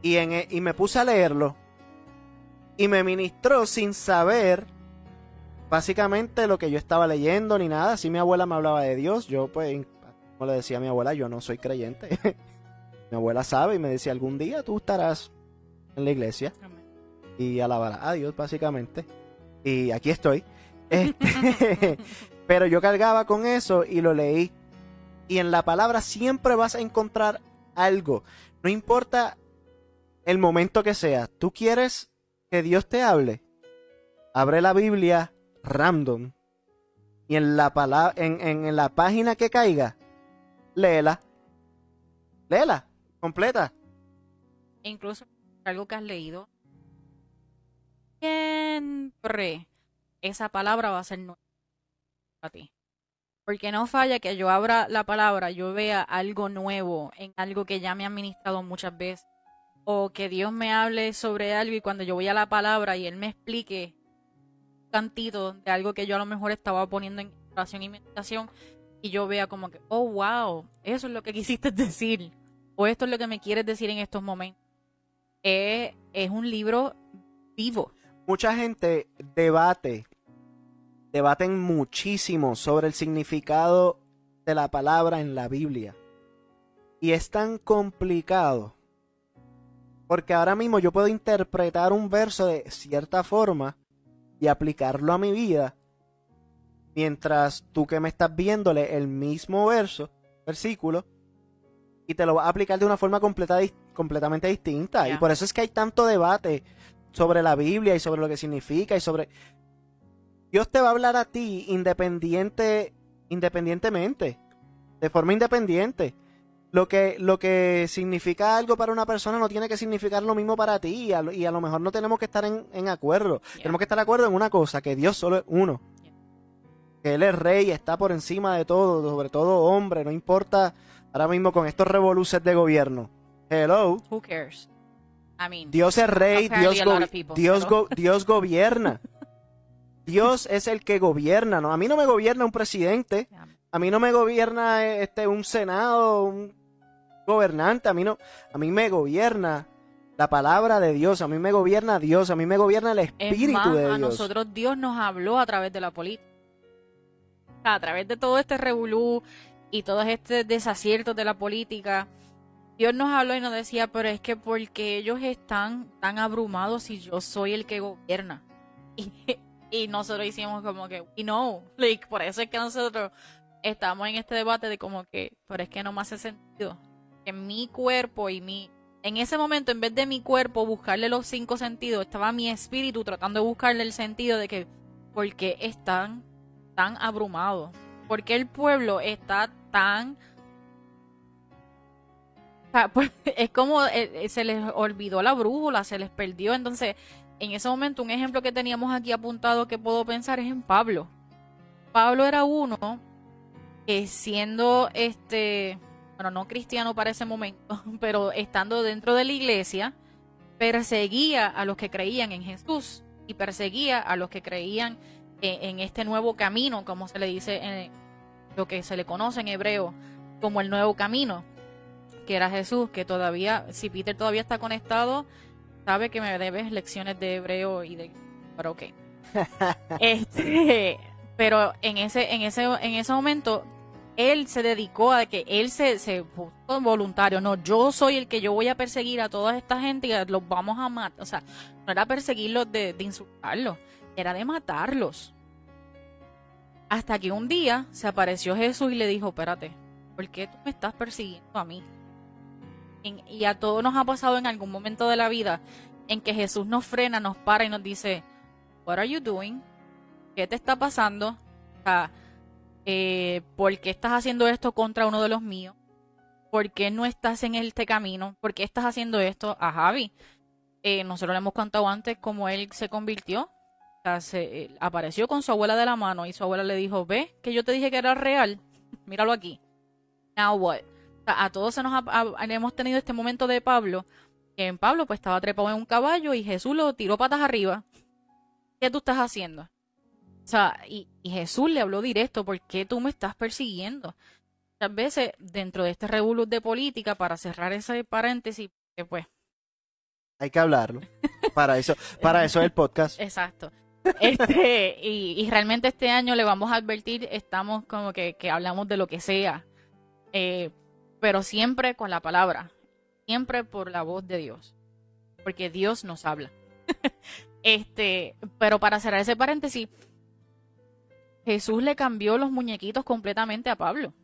y, en, e, y me puse a leerlo y me ministró sin saber básicamente lo que yo estaba leyendo ni nada. Si mi abuela me hablaba de Dios, yo pues, como le decía a mi abuela, yo no soy creyente. mi abuela sabe y me decía, algún día tú estarás en la iglesia y alabarás a Dios básicamente. Y aquí estoy. Este, pero yo cargaba con eso y lo leí. Y en la palabra siempre vas a encontrar algo. No importa el momento que sea. Tú quieres que Dios te hable, abre la Biblia random y en la, palabra, en, la página que caiga, léela. Léela, completa. incluso algo que has leído, siempre esa palabra va a ser nueva para ti. Porque no falla que yo abra la palabra, yo vea algo nuevo en algo que ya me han ministrado muchas veces o que Dios me hable sobre algo y cuando yo voy a la palabra y Él me explique un cantito de algo que yo a lo mejor estaba poniendo en oración y meditación y yo vea como que, oh, wow, eso es lo que quisiste decir o esto es lo que me quieres decir en estos momentos. es un libro vivo. Mucha gente debate, debaten muchísimo sobre el significado de la palabra en la Biblia. Y es tan complicado porque ahora mismo yo puedo interpretar un verso de cierta forma y aplicarlo a mi vida. Mientras tú que me estás viéndole el mismo verso, versículo, y te lo vas a aplicar de una forma completamente distinta. Y por eso es que hay tanto debate sobre la Biblia y sobre lo que significa y sobre... Dios te va a hablar a ti independiente, independientemente, de forma independiente lo que, lo que significa algo para una persona no tiene que significar lo mismo para ti y a, lo mejor no tenemos que estar en, acuerdo. Tenemos que estar de acuerdo en una cosa, que Dios solo es uno. Que Él es rey, está por encima de todo, sobre todo hombre, no importa ahora mismo con estos revoluciones de gobierno. Hello. Who cares? I mean, Dios es rey, Dios, go- people, Dios, go- Dios gobierna. Dios es el que gobierna, ¿no? A mí no me gobierna un presidente, a mí no me gobierna eh, este un senado, un gobernante, a mí no, a mí me gobierna la palabra de Dios, a mí me gobierna Dios, a mí me gobierna el Es espíritu más, de a Dios. nosotros Dios nos habló a través de la política. A través de todo este revolú y todos estos desaciertos de la política, Dios nos habló y nos decía, pero es que porque ellos están tan abrumados y yo soy el que gobierna. Y, y nosotros hicimos como que, y no, like, por eso es que nosotros estamos en este debate de como que, pero es que no me hace sentido. Que mi cuerpo y mi, en ese momento, en vez de mi cuerpo buscarle los cinco sentidos, estaba mi espíritu tratando de buscarle el sentido de que, ¿por qué están tan abrumados? ¿Por qué el pueblo está tan... Pues, es como eh, eh, se les olvidó la brújula, se les perdió. Entonces, en ese momento, un ejemplo que teníamos aquí apuntado que puedo pensar es en Pablo. Pablo era uno que siendo este bueno, no cristiano para ese momento, pero estando dentro de la iglesia, perseguía a los que creían en Jesús y perseguía a los que creían en, en este nuevo camino, como se le dice en lo que se le conoce en hebreo como el nuevo camino, que era Jesús, que todavía, si Peter todavía está conectado, sabe que me debes lecciones de hebreo y de... Pero ok. este, pero en ese, en ese, en ese momento él se dedicó a que él se, se puso voluntario. No, yo soy el que yo voy a perseguir a toda esta gente y los vamos a matar. O sea, no era perseguirlos de, insultarlos, era de matarlos. Hasta que un día se apareció Jesús y le dijo, espérate, ¿por qué tú me estás persiguiendo a mí? Y a todos nos ha pasado en algún momento de la vida en que Jesús nos frena, nos para y nos dice, What are you doing? ¿Qué te está pasando? O sea, eh, ¿por qué estás haciendo esto contra uno de los míos? ¿Por qué no estás en este camino? ¿Por qué estás haciendo esto a Javi? Eh, nosotros le hemos contado antes cómo él se convirtió. O sea, se, eh, apareció con su abuela de la mano y su abuela le dijo, ve, que yo te dije que era real. Míralo aquí. Now what? A todos se nos hemos tenido este momento de Pablo, en Pablo pues estaba trepado en un caballo y Jesús lo tiró patas arriba. ¿Qué tú estás haciendo? O sea, y, y Jesús le habló directo, ¿por qué tú me estás persiguiendo? Muchas veces, dentro de este revolú de política, para cerrar ese paréntesis, que pues, Hay que hablarlo. Para eso, para eso es el podcast. exacto. Este, y, y realmente este año le vamos a advertir, estamos como que, que hablamos de lo que sea, eh, pero siempre con la palabra, siempre por la voz de Dios, porque Dios nos habla. este, pero para cerrar ese paréntesis, Jesús le cambió los muñequitos completamente a Pablo,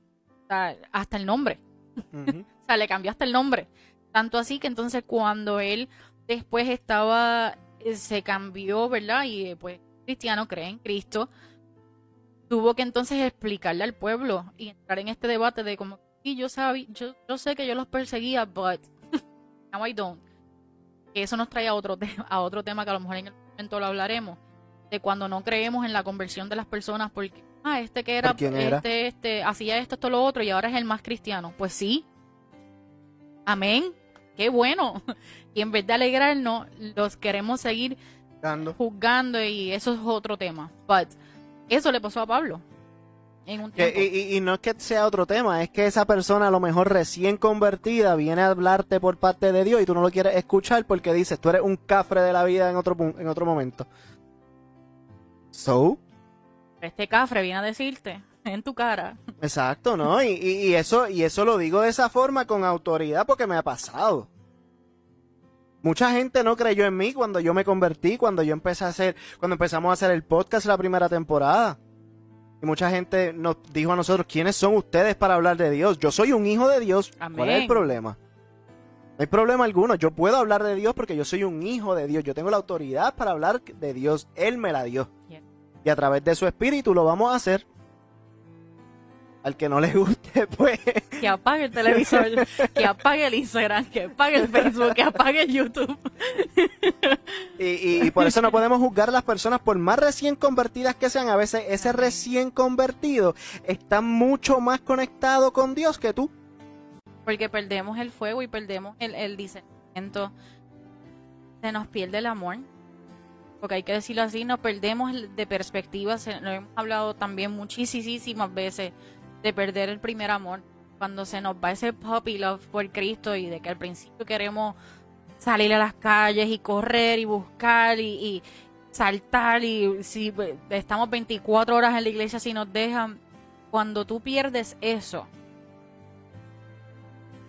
O sea, hasta el nombre. O sea, le cambió hasta el nombre. Tanto así que entonces cuando él después estaba, eh, se cambió, ¿verdad? Y eh, pues cristiano cree en Cristo, tuvo que entonces explicarle al pueblo y entrar en este debate de como, sí, yo, sabía, yo, yo sé que yo los perseguía, but now I don't. Que eso nos trae a otro, a otro tema que a lo mejor en el momento lo hablaremos, de cuando no creemos en la conversión de las personas porque, ah, este que era, ¿Por quién era? este, este, hacía esto, esto, lo otro y ahora es el más cristiano. Pues sí, Amén. Qué bueno. Y en vez de alegrarnos, los queremos seguir Dando. juzgando y eso es otro tema. But eso le pasó a Pablo en un tiempo. y, y- y no es que sea otro tema, es que esa persona a lo mejor recién convertida viene a hablarte por parte de Dios y tú no lo quieres escuchar porque dices, tú eres un cafre de la vida en otro, en otro momento. So, Este cafre viene a decirte en tu cara. exacto, ¿no? Y, eso, y eso lo digo de esa forma con autoridad porque me ha pasado. Mucha gente no creyó en mí cuando yo me convertí, cuando yo empecé a hacer, cuando empezamos a hacer el podcast la primera temporada. Y mucha gente nos dijo a nosotros, ¿quiénes son ustedes para hablar de Dios? Yo soy un hijo de Dios. ¿Cuál es el problema? No hay problema alguno. Yo puedo hablar de Dios porque yo soy un hijo de Dios. Yo tengo la autoridad para hablar de Dios. Él me la dio. Yeah. Y a través de su espíritu lo vamos a hacer. Al que no le guste, pues... Que apague el televisor, que apague el Instagram, que apague el Facebook, que apague el YouTube. Y, y- y por eso no podemos juzgar a las personas por más recién convertidas que sean. A veces ese recién convertido está mucho más conectado con Dios que tú. Porque perdemos el fuego y perdemos el, el discernimiento se nos pierde el amor. Porque hay que decirlo así, nos perdemos de perspectiva. Se, lo hemos hablado también muchísimas veces de perder el primer amor. Cuando se nos va ese puppy love por Cristo y de que al principio queremos salir a las calles y correr y buscar y, y saltar y si estamos 24 horas en la iglesia si nos dejan. Cuando tú pierdes eso,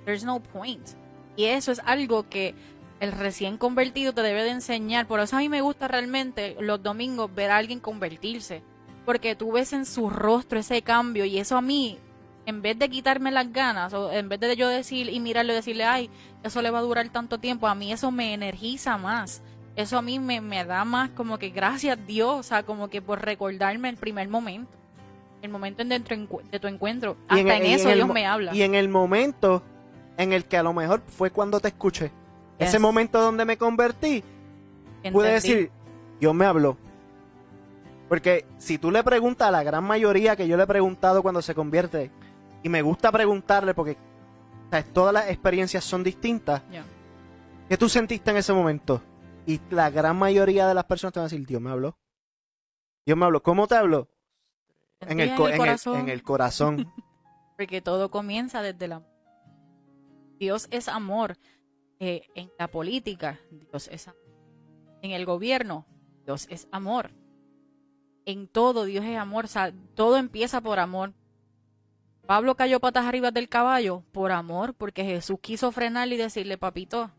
there's no point. Y eso es algo que el recién convertido te debe de enseñar. Por eso a mí me gusta realmente los domingos ver a alguien convertirse. Porque tú ves en su rostro ese cambio y eso a mí, en vez de quitarme las ganas, o en vez de yo decir y mirarle y decirle, ay, eso le va a durar tanto tiempo, a mí eso me energiza más. Eso a mí me, me da más como que gracias Dios, o sea, como que por recordarme el primer momento. El momento de, de tu encuentro. Hasta en, eso Dios me habla. Y en el momento en el que a lo mejor fue cuando te escuché. Ese momento donde me convertí, pude decir, Dios me habló. Porque si tú le preguntas a la gran mayoría que yo le he preguntado cuando se convierte, y me gusta preguntarle porque todas las experiencias son distintas, ¿qué tú sentiste en ese momento? Y la gran mayoría de las personas te van a decir, Dios me habló. Dios me habló. ¿Cómo te habló? En el, corazón. en el corazón. porque todo comienza desde la Dios es amor. Eh, en la política, Dios es amor. En el gobierno, Dios es amor. En todo, Dios es amor. O sea, todo empieza por amor. Pablo cayó patas arriba del caballo por amor, porque Jesús quiso frenarle y decirle, papito,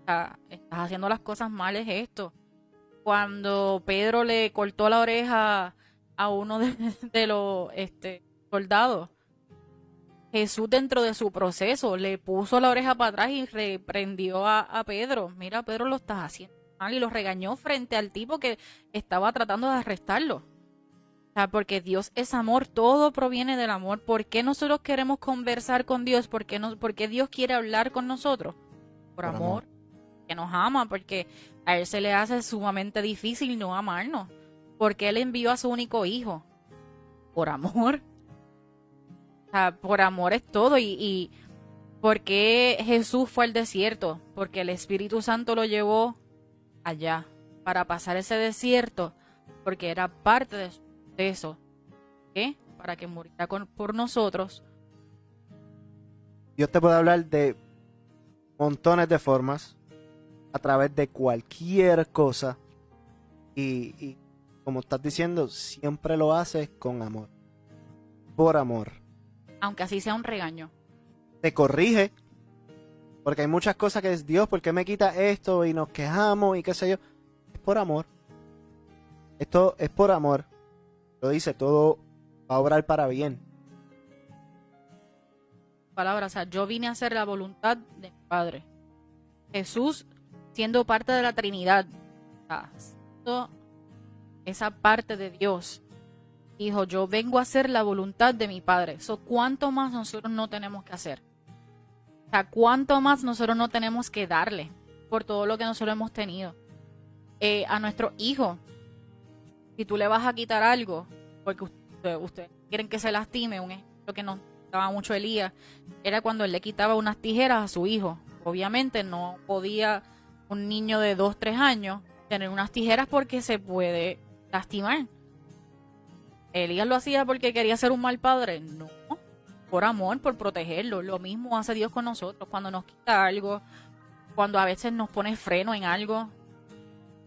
estás haciendo las cosas mal, es esto. Cuando Pedro le cortó la oreja a uno de, de los este, soldados, Jesús dentro de su proceso le puso la oreja para atrás y reprendió a, Pedro. Mira, Pedro lo estás haciendo mal y lo regañó frente al tipo que estaba tratando de arrestarlo. O sea, porque Dios es amor, todo proviene del amor. ¿Por qué nosotros queremos conversar con Dios? ¿Por qué, Dios quiere hablar con nosotros? Por, amor, que nos ama, porque a Él se le hace sumamente difícil no amarnos. Porque Él envió a su único hijo. Por amor por amor es todo. Y, y ¿por qué Jesús fue al desierto? Porque el Espíritu Santo lo llevó allá para pasar ese desierto, porque era parte de, eso. ¿Qué? Para que muriera por nosotros. Dios te puede hablar de montones de formas, a través de cualquier cosa. Y, y como estás diciendo, siempre lo haces con amor. Por amor aunque así sea un regaño. Te corrige, porque hay muchas cosas que es Dios, ¿por qué me quita esto? Y nos quejamos y qué sé yo. Es por amor. Esto es por amor. Lo dice, todo va a obrar para bien. Palabra, o sea, yo vine a hacer la voluntad de mi Padre. Jesús, siendo parte de la Trinidad, esa parte de Dios, dijo, yo vengo a hacer la voluntad de mi Padre. So, ¿Cuánto más nosotros no tenemos que hacer? O ¿cuánto más nosotros no tenemos que darle por todo lo que nosotros hemos tenido? Eh, a nuestro hijo, si tú le vas a quitar algo, porque ustedes usted quieren que se lastime, un ejemplo que nos daba mucho Elías, era cuando él le quitaba unas tijeras a su hijo. Obviamente no podía un niño de 2, 3 años tener unas tijeras porque se puede lastimar. Elías lo hacía porque quería ser un mal padre. No, por amor, por protegerlo. Lo mismo hace Dios con nosotros cuando nos quita algo, cuando a veces nos pone freno en algo.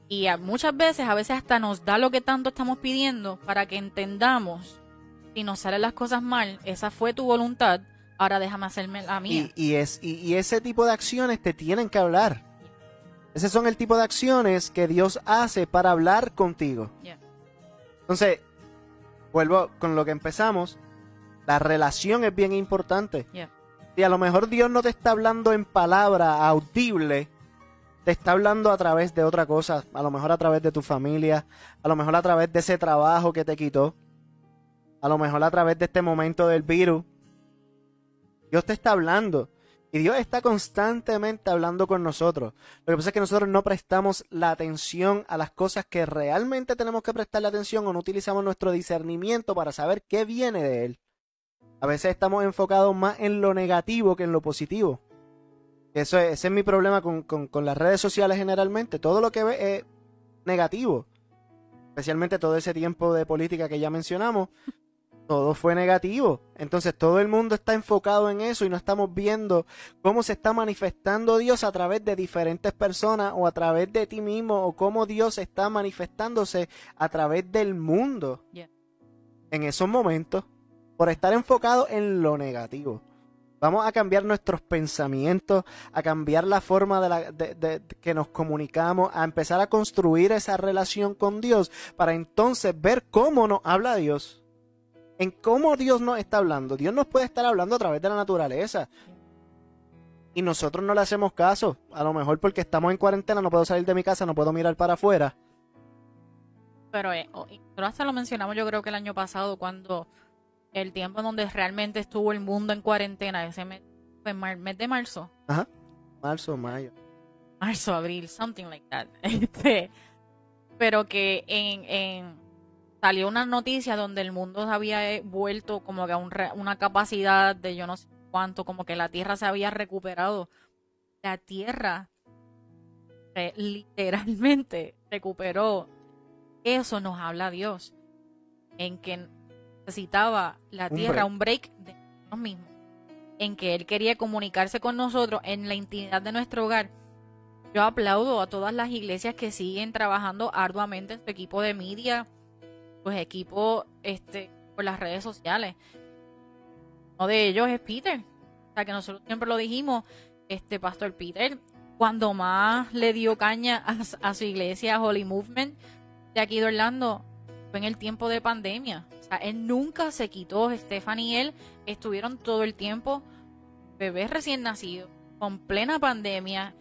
Y muchas veces, a veces hasta nos da lo que tanto estamos pidiendo para que entendamos si nos salen las cosas mal, esa fue tu voluntad, ahora déjame hacerme la mía. Y, es, y, ese tipo de acciones te tienen que hablar. Ese son el tipo de acciones que Dios hace para hablar contigo. Entonces, vuelvo con lo que empezamos, la relación es bien importante. Y a lo mejor Dios no te está hablando en palabra audible, te está hablando a través de otra cosa, a lo mejor a través de tu familia, a lo mejor a través de ese trabajo que te quitó, a lo mejor a través de este momento del virus. Dios te está hablando. Y Dios está constantemente hablando con nosotros. Lo que pasa es que nosotros no prestamos la atención a las cosas que realmente tenemos que prestarle atención o no utilizamos nuestro discernimiento para saber qué viene de Él. A veces estamos enfocados más en lo negativo que en lo positivo. Eso es, ese es mi problema con, con, con las redes sociales generalmente. Todo lo que ve es negativo. Especialmente todo ese tiempo de política que ya mencionamos. Todo fue negativo. Entonces todo el mundo está enfocado en eso y no estamos viendo cómo se está manifestando Dios a través de diferentes personas o a través de ti mismo o cómo Dios está manifestándose a través del mundo. Yeah. En esos momentos, por estar enfocado en lo negativo. Vamos a cambiar nuestros pensamientos, a cambiar la forma de, la, de, de- que nos comunicamos, a empezar a construir esa relación con Dios para entonces ver cómo nos habla Dios. En cómo Dios nos está hablando. Dios nos puede estar hablando a través de la naturaleza. Y nosotros no le hacemos caso. A lo mejor porque estamos en cuarentena, no puedo salir de mi casa, no puedo mirar para afuera. Pero eh, hasta lo mencionamos yo creo que el año pasado cuando el tiempo en donde realmente estuvo el mundo en cuarentena, ese mes, fue mar- mes de marzo, Marzo, mayo. marzo, abril, something like that. Este, pero que en, en- salió una noticia donde el mundo se había eh, vuelto como que a un re- una capacidad de yo no sé cuánto, como que la Tierra se había recuperado. La Tierra eh, literalmente recuperó. Eso nos habla Dios. En que necesitaba la Un Tierra break. un break de nosotros mismos. En que Él quería comunicarse con nosotros en la intimidad de nuestro hogar. Yo aplaudo a todas las iglesias que siguen trabajando arduamente en su equipo de media, pues equipo este, por las redes sociales. Uno de ellos es Peter. O sea, que nosotros siempre lo dijimos, este Pastor Peter, cuando más le dio caña a, su iglesia Holy Movement de aquí de Orlando, fue en el tiempo de pandemia. O sea, él nunca se quitó, Stephanie y él estuvieron todo el tiempo bebés recién nacidos, con plena pandemia,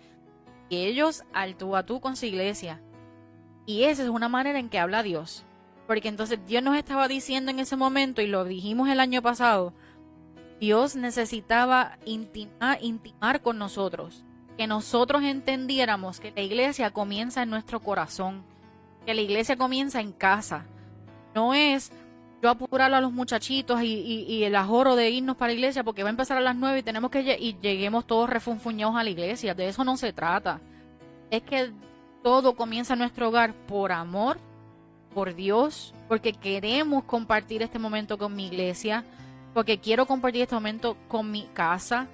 y ellos al tú a tú con su iglesia. Y esa es una manera en que habla Dios. Porque entonces Dios nos estaba diciendo en ese momento, y lo dijimos el año pasado, Dios necesitaba intimar, con nosotros. Que nosotros entendiéramos que la iglesia comienza en nuestro corazón. Que la iglesia comienza en casa. No es yo apurar a los muchachitos y, y- el ajoro de irnos para la iglesia porque va a empezar a las nueve y tenemos que y lleguemos todos refunfuñados a la iglesia. De eso no se trata. Es que todo comienza en nuestro hogar por amor, por Dios, porque queremos compartir este momento con mi iglesia, porque quiero compartir este momento con mi casa.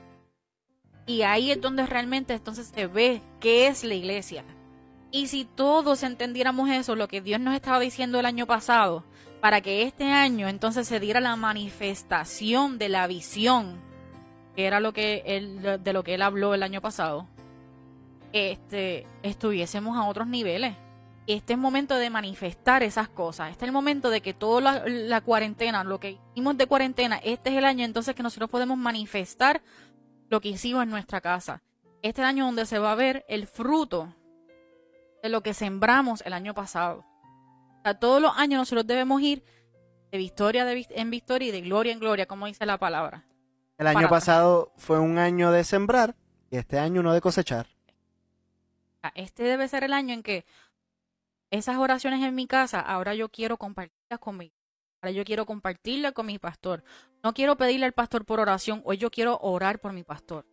Y ahí es donde realmente entonces se ve qué es la iglesia. Y si todos entendiéramos eso, lo que Dios nos estaba diciendo el año pasado, para que este año entonces se diera la manifestación de la visión, que era lo que él, de lo que él habló el año pasado, este, estuviésemos a otros niveles. Este es el momento de manifestar esas cosas. Este es el momento de que toda la, la cuarentena, lo que hicimos de cuarentena, este es el año entonces que nosotros podemos manifestar lo que hicimos en nuestra casa. Este es el año donde se va a ver el fruto de lo que sembramos el año pasado. O sea, todos los años nosotros debemos ir de victoria en victoria y de gloria en gloria, como dice la palabra. El año Para- pasado fue un año de sembrar y este año uno de cosechar. Este debe ser el año en que esas oraciones en mi casa, ahora yo quiero compartirlas con mi ahora yo quiero compartirlas con mi pastor. No quiero pedirle al pastor por oración, hoy yo quiero orar por mi pastor.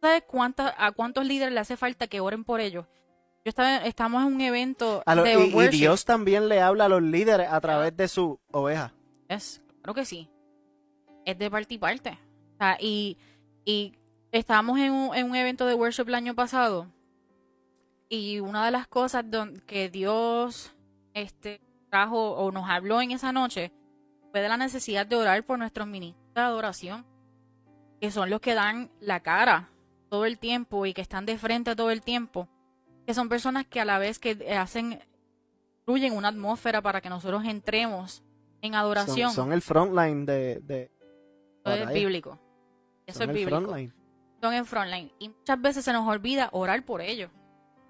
¿Sabes cuánta, a cuántos líderes le hace falta que oren por ellos? Yo estaba, estamos en un evento A lo- de y. Dios también le habla a los líderes a través de su oveja. Es, claro que sí. Es de parte y parte. O sea, y, y estábamos en un, en un evento de worship el año pasado. Y una de las cosas que Dios este, trajo o nos habló en esa noche fue de la necesidad de orar por nuestros ministros de adoración, que son los que dan la cara todo el tiempo y que están de frente todo el tiempo, que son personas que a la vez que hacen, fluyen una atmósfera para que nosotros entremos en adoración. Son, son el frontline de, de Eso es bíblico. Eso Son es bíblico. frontline. Son en frontline. Y muchas veces se nos olvida orar por ellos.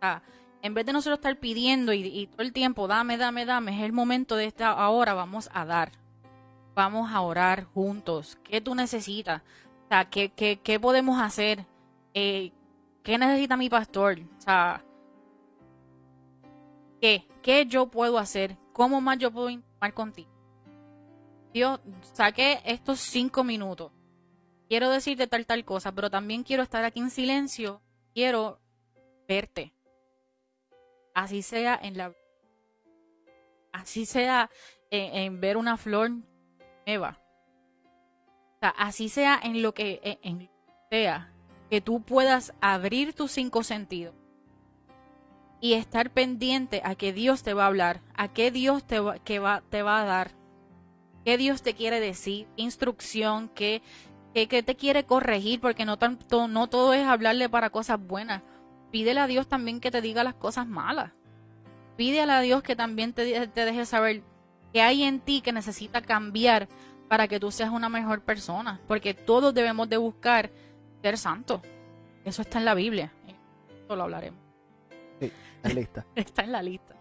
Sea, en vez de nosotros estar pidiendo y, todo el tiempo, dame, dame, dame, es el momento de esta ahora, vamos a dar. Vamos a orar juntos. ¿Qué tú necesitas? ¿qué, qué, qué podemos hacer? Eh, ¿Qué necesita mi pastor? ¿qué? ¿Qué yo puedo hacer? ¿Cómo más yo puedo intimar contigo? Dios, saqué estos cinco minutos quiero decirte tal, tal cosa, pero también quiero estar aquí en silencio, quiero verte. Así sea en la... Así sea en, ver una flor nueva. Así sea en lo que en, sea, que tú puedas abrir tus cinco sentidos y estar pendiente a que Dios te va a hablar, a qué Dios te va, que va, te va a dar, qué Dios te quiere decir, instrucción, qué, qué, te quiere corregir, porque no, tanto, no todo es hablarle para cosas buenas. Pídele a Dios también que te diga las cosas malas. Pídele a Dios que también te, te deje saber qué hay en ti que necesita cambiar para que tú seas una mejor persona. Porque todos debemos de buscar ser santos. Eso está en la Biblia. Esto lo hablaremos. Sí, en lista. está en la lista.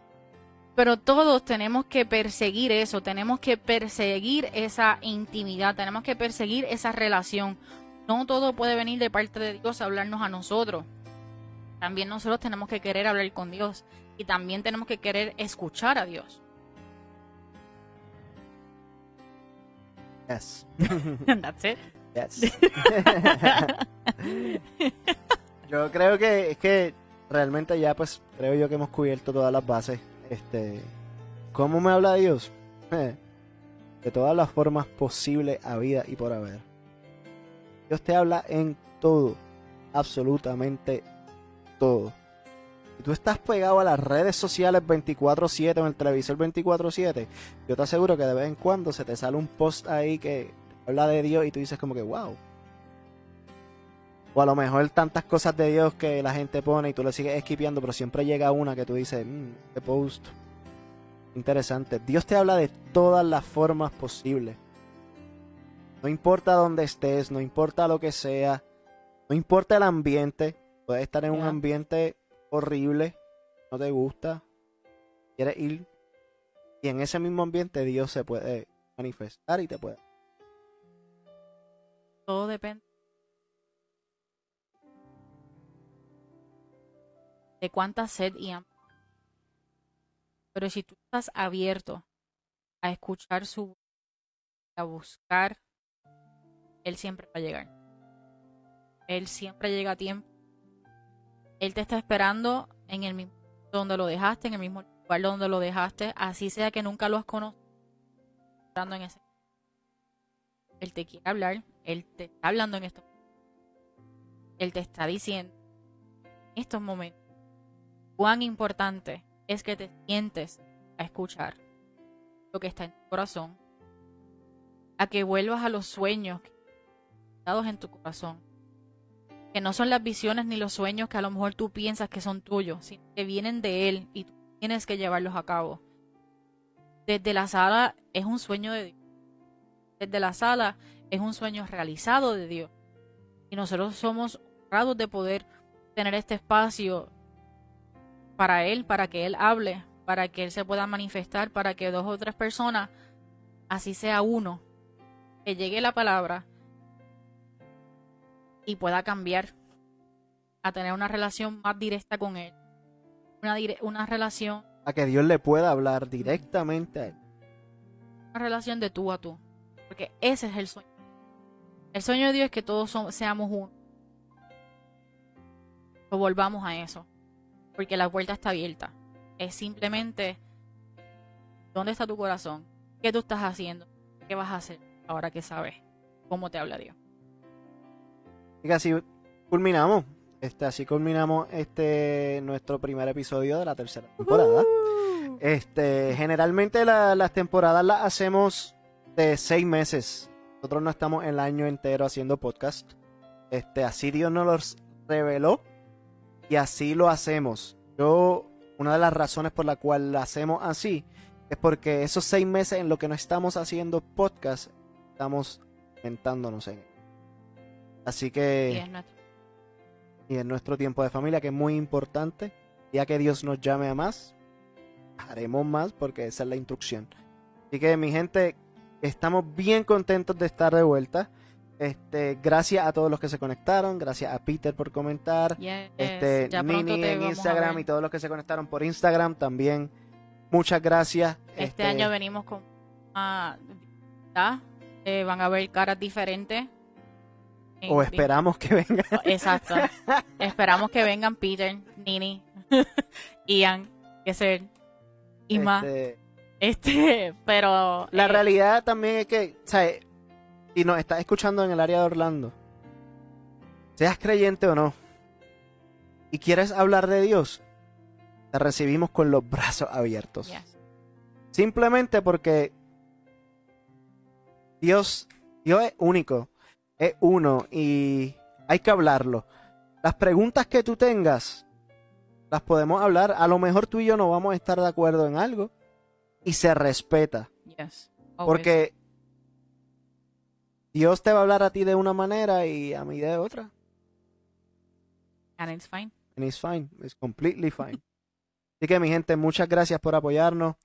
Pero todos tenemos que perseguir eso, tenemos que perseguir esa intimidad, tenemos que perseguir esa relación. No todo puede venir de parte de Dios a hablarnos a nosotros. También nosotros tenemos que querer hablar con Dios y también tenemos que querer escuchar a Dios. Yes. That's it. Yes. yo creo que es que realmente ya pues creo yo que hemos cubierto todas las bases este, ¿Cómo me habla Dios? de todas las formas posibles a vida y por haber. Dios te habla en todo, absolutamente todo. Si tú estás pegado a las redes sociales 24/7 o en el televisor 24/7, yo te aseguro que de vez en cuando se te sale un post ahí que habla de Dios y tú dices como que, wow, o a lo mejor tantas cosas de Dios que la gente pone y tú le sigues esquipeando, pero siempre llega una que tú dices, mmm, este post. Interesante. Dios te habla de todas las formas posibles. No importa dónde estés, no importa lo que sea, no importa el ambiente. Puedes estar en un ambiente horrible, no te gusta, quieres ir. Y en ese mismo ambiente Dios se puede manifestar y te puede. Todo depende de cuánta sed y hambre. Pero si tú estás abierto a escuchar su a buscar, Él siempre va a llegar. Él siempre llega a tiempo. Él te está esperando en el mismo donde lo dejaste, en el mismo lugar donde lo dejaste, así sea que nunca lo has conocido. En ese. Él te quiere hablar, Él te está hablando en estos Él te está diciendo en estos momentos cuán importante es que te sientes a escuchar lo que está en tu corazón, a que vuelvas a los sueños dados en tu corazón, que no son las visiones ni los sueños que a lo mejor tú piensas que son tuyos, sino que vienen de Él y tú tienes que llevarlos a cabo. Desde la sala es un sueño de Dios. Desde la sala es un sueño realizado de Dios. Y nosotros somos honrados de poder tener este espacio para Él, para que Él hable, para que Él se pueda manifestar, para que dos o tres personas, así sea uno, que llegue la palabra y pueda cambiar a tener una relación más directa con Él. Una, una relación... A que Dios le pueda hablar directamente a Él. Una relación de tú a tú. Porque ese es el sueño. El sueño de Dios es que todos seamos uno. O volvamos a eso porque la puerta está abierta. Es simplemente, ¿dónde está tu corazón? ¿Qué tú estás haciendo? ¿Qué vas a hacer ahora que sabes cómo te habla Dios? Y así culminamos. Este, así culminamos este nuestro primer episodio de la tercera temporada. Este, generalmente las temporadas las hacemos de seis meses. Nosotros no estamos el año entero haciendo podcast. Este, así Dios nos los reveló y así lo hacemos. Yo, una de las razones por la cual lo hacemos así es porque esos seis meses en lo que no estamos haciendo podcast, estamos inventándonos en. Así que... Y es, nuestro... y es nuestro tiempo de familia, que es muy importante. Ya que Dios nos llame a más, haremos más porque esa es la instrucción. Así que mi gente, estamos bien contentos de estar de vuelta. Este, gracias a todos los que se conectaron, gracias a Peter por comentar, este, Nini en Instagram y todos los que se conectaron por Instagram también. Muchas gracias. Este, este año venimos con eh, van a ver caras diferentes. O esperamos que venga. Exacto. Esperamos que vengan Peter, Nini, Ian, que ser Isma. Este, Este, pero. la eh, realidad también es que, o sea, si nos estás escuchando en el área de Orlando, seas creyente o no, y quieres hablar de Dios, te recibimos con los brazos abiertos. yes. Simplemente porque Dios, Dios es único, es uno y hay que hablarlo. Las preguntas que tú tengas, las podemos hablar. A lo mejor tú y yo no vamos a estar de acuerdo en algo y se respeta. Yes. Porque Dios te va a hablar a ti de una manera y a mí de otra. And it's fine. And it's fine. It's completely fine. Así que mi gente, muchas gracias por apoyarnos.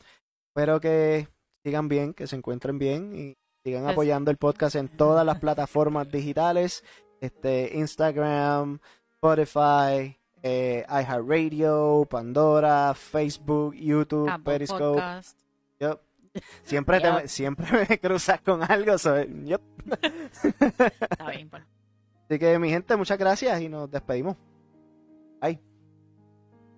Espero que sigan bien, que se encuentren bien y sigan apoyando el podcast en todas las plataformas digitales. Este, Instagram, Spotify, eh, iHeartRadio, Pandora, Facebook, YouTube, Apple Periscope. Yup. Siempre, te- siempre me cruzas con algo. so, yup. Está bien, pues. Así que mi gente, muchas gracias y nos despedimos. Bye.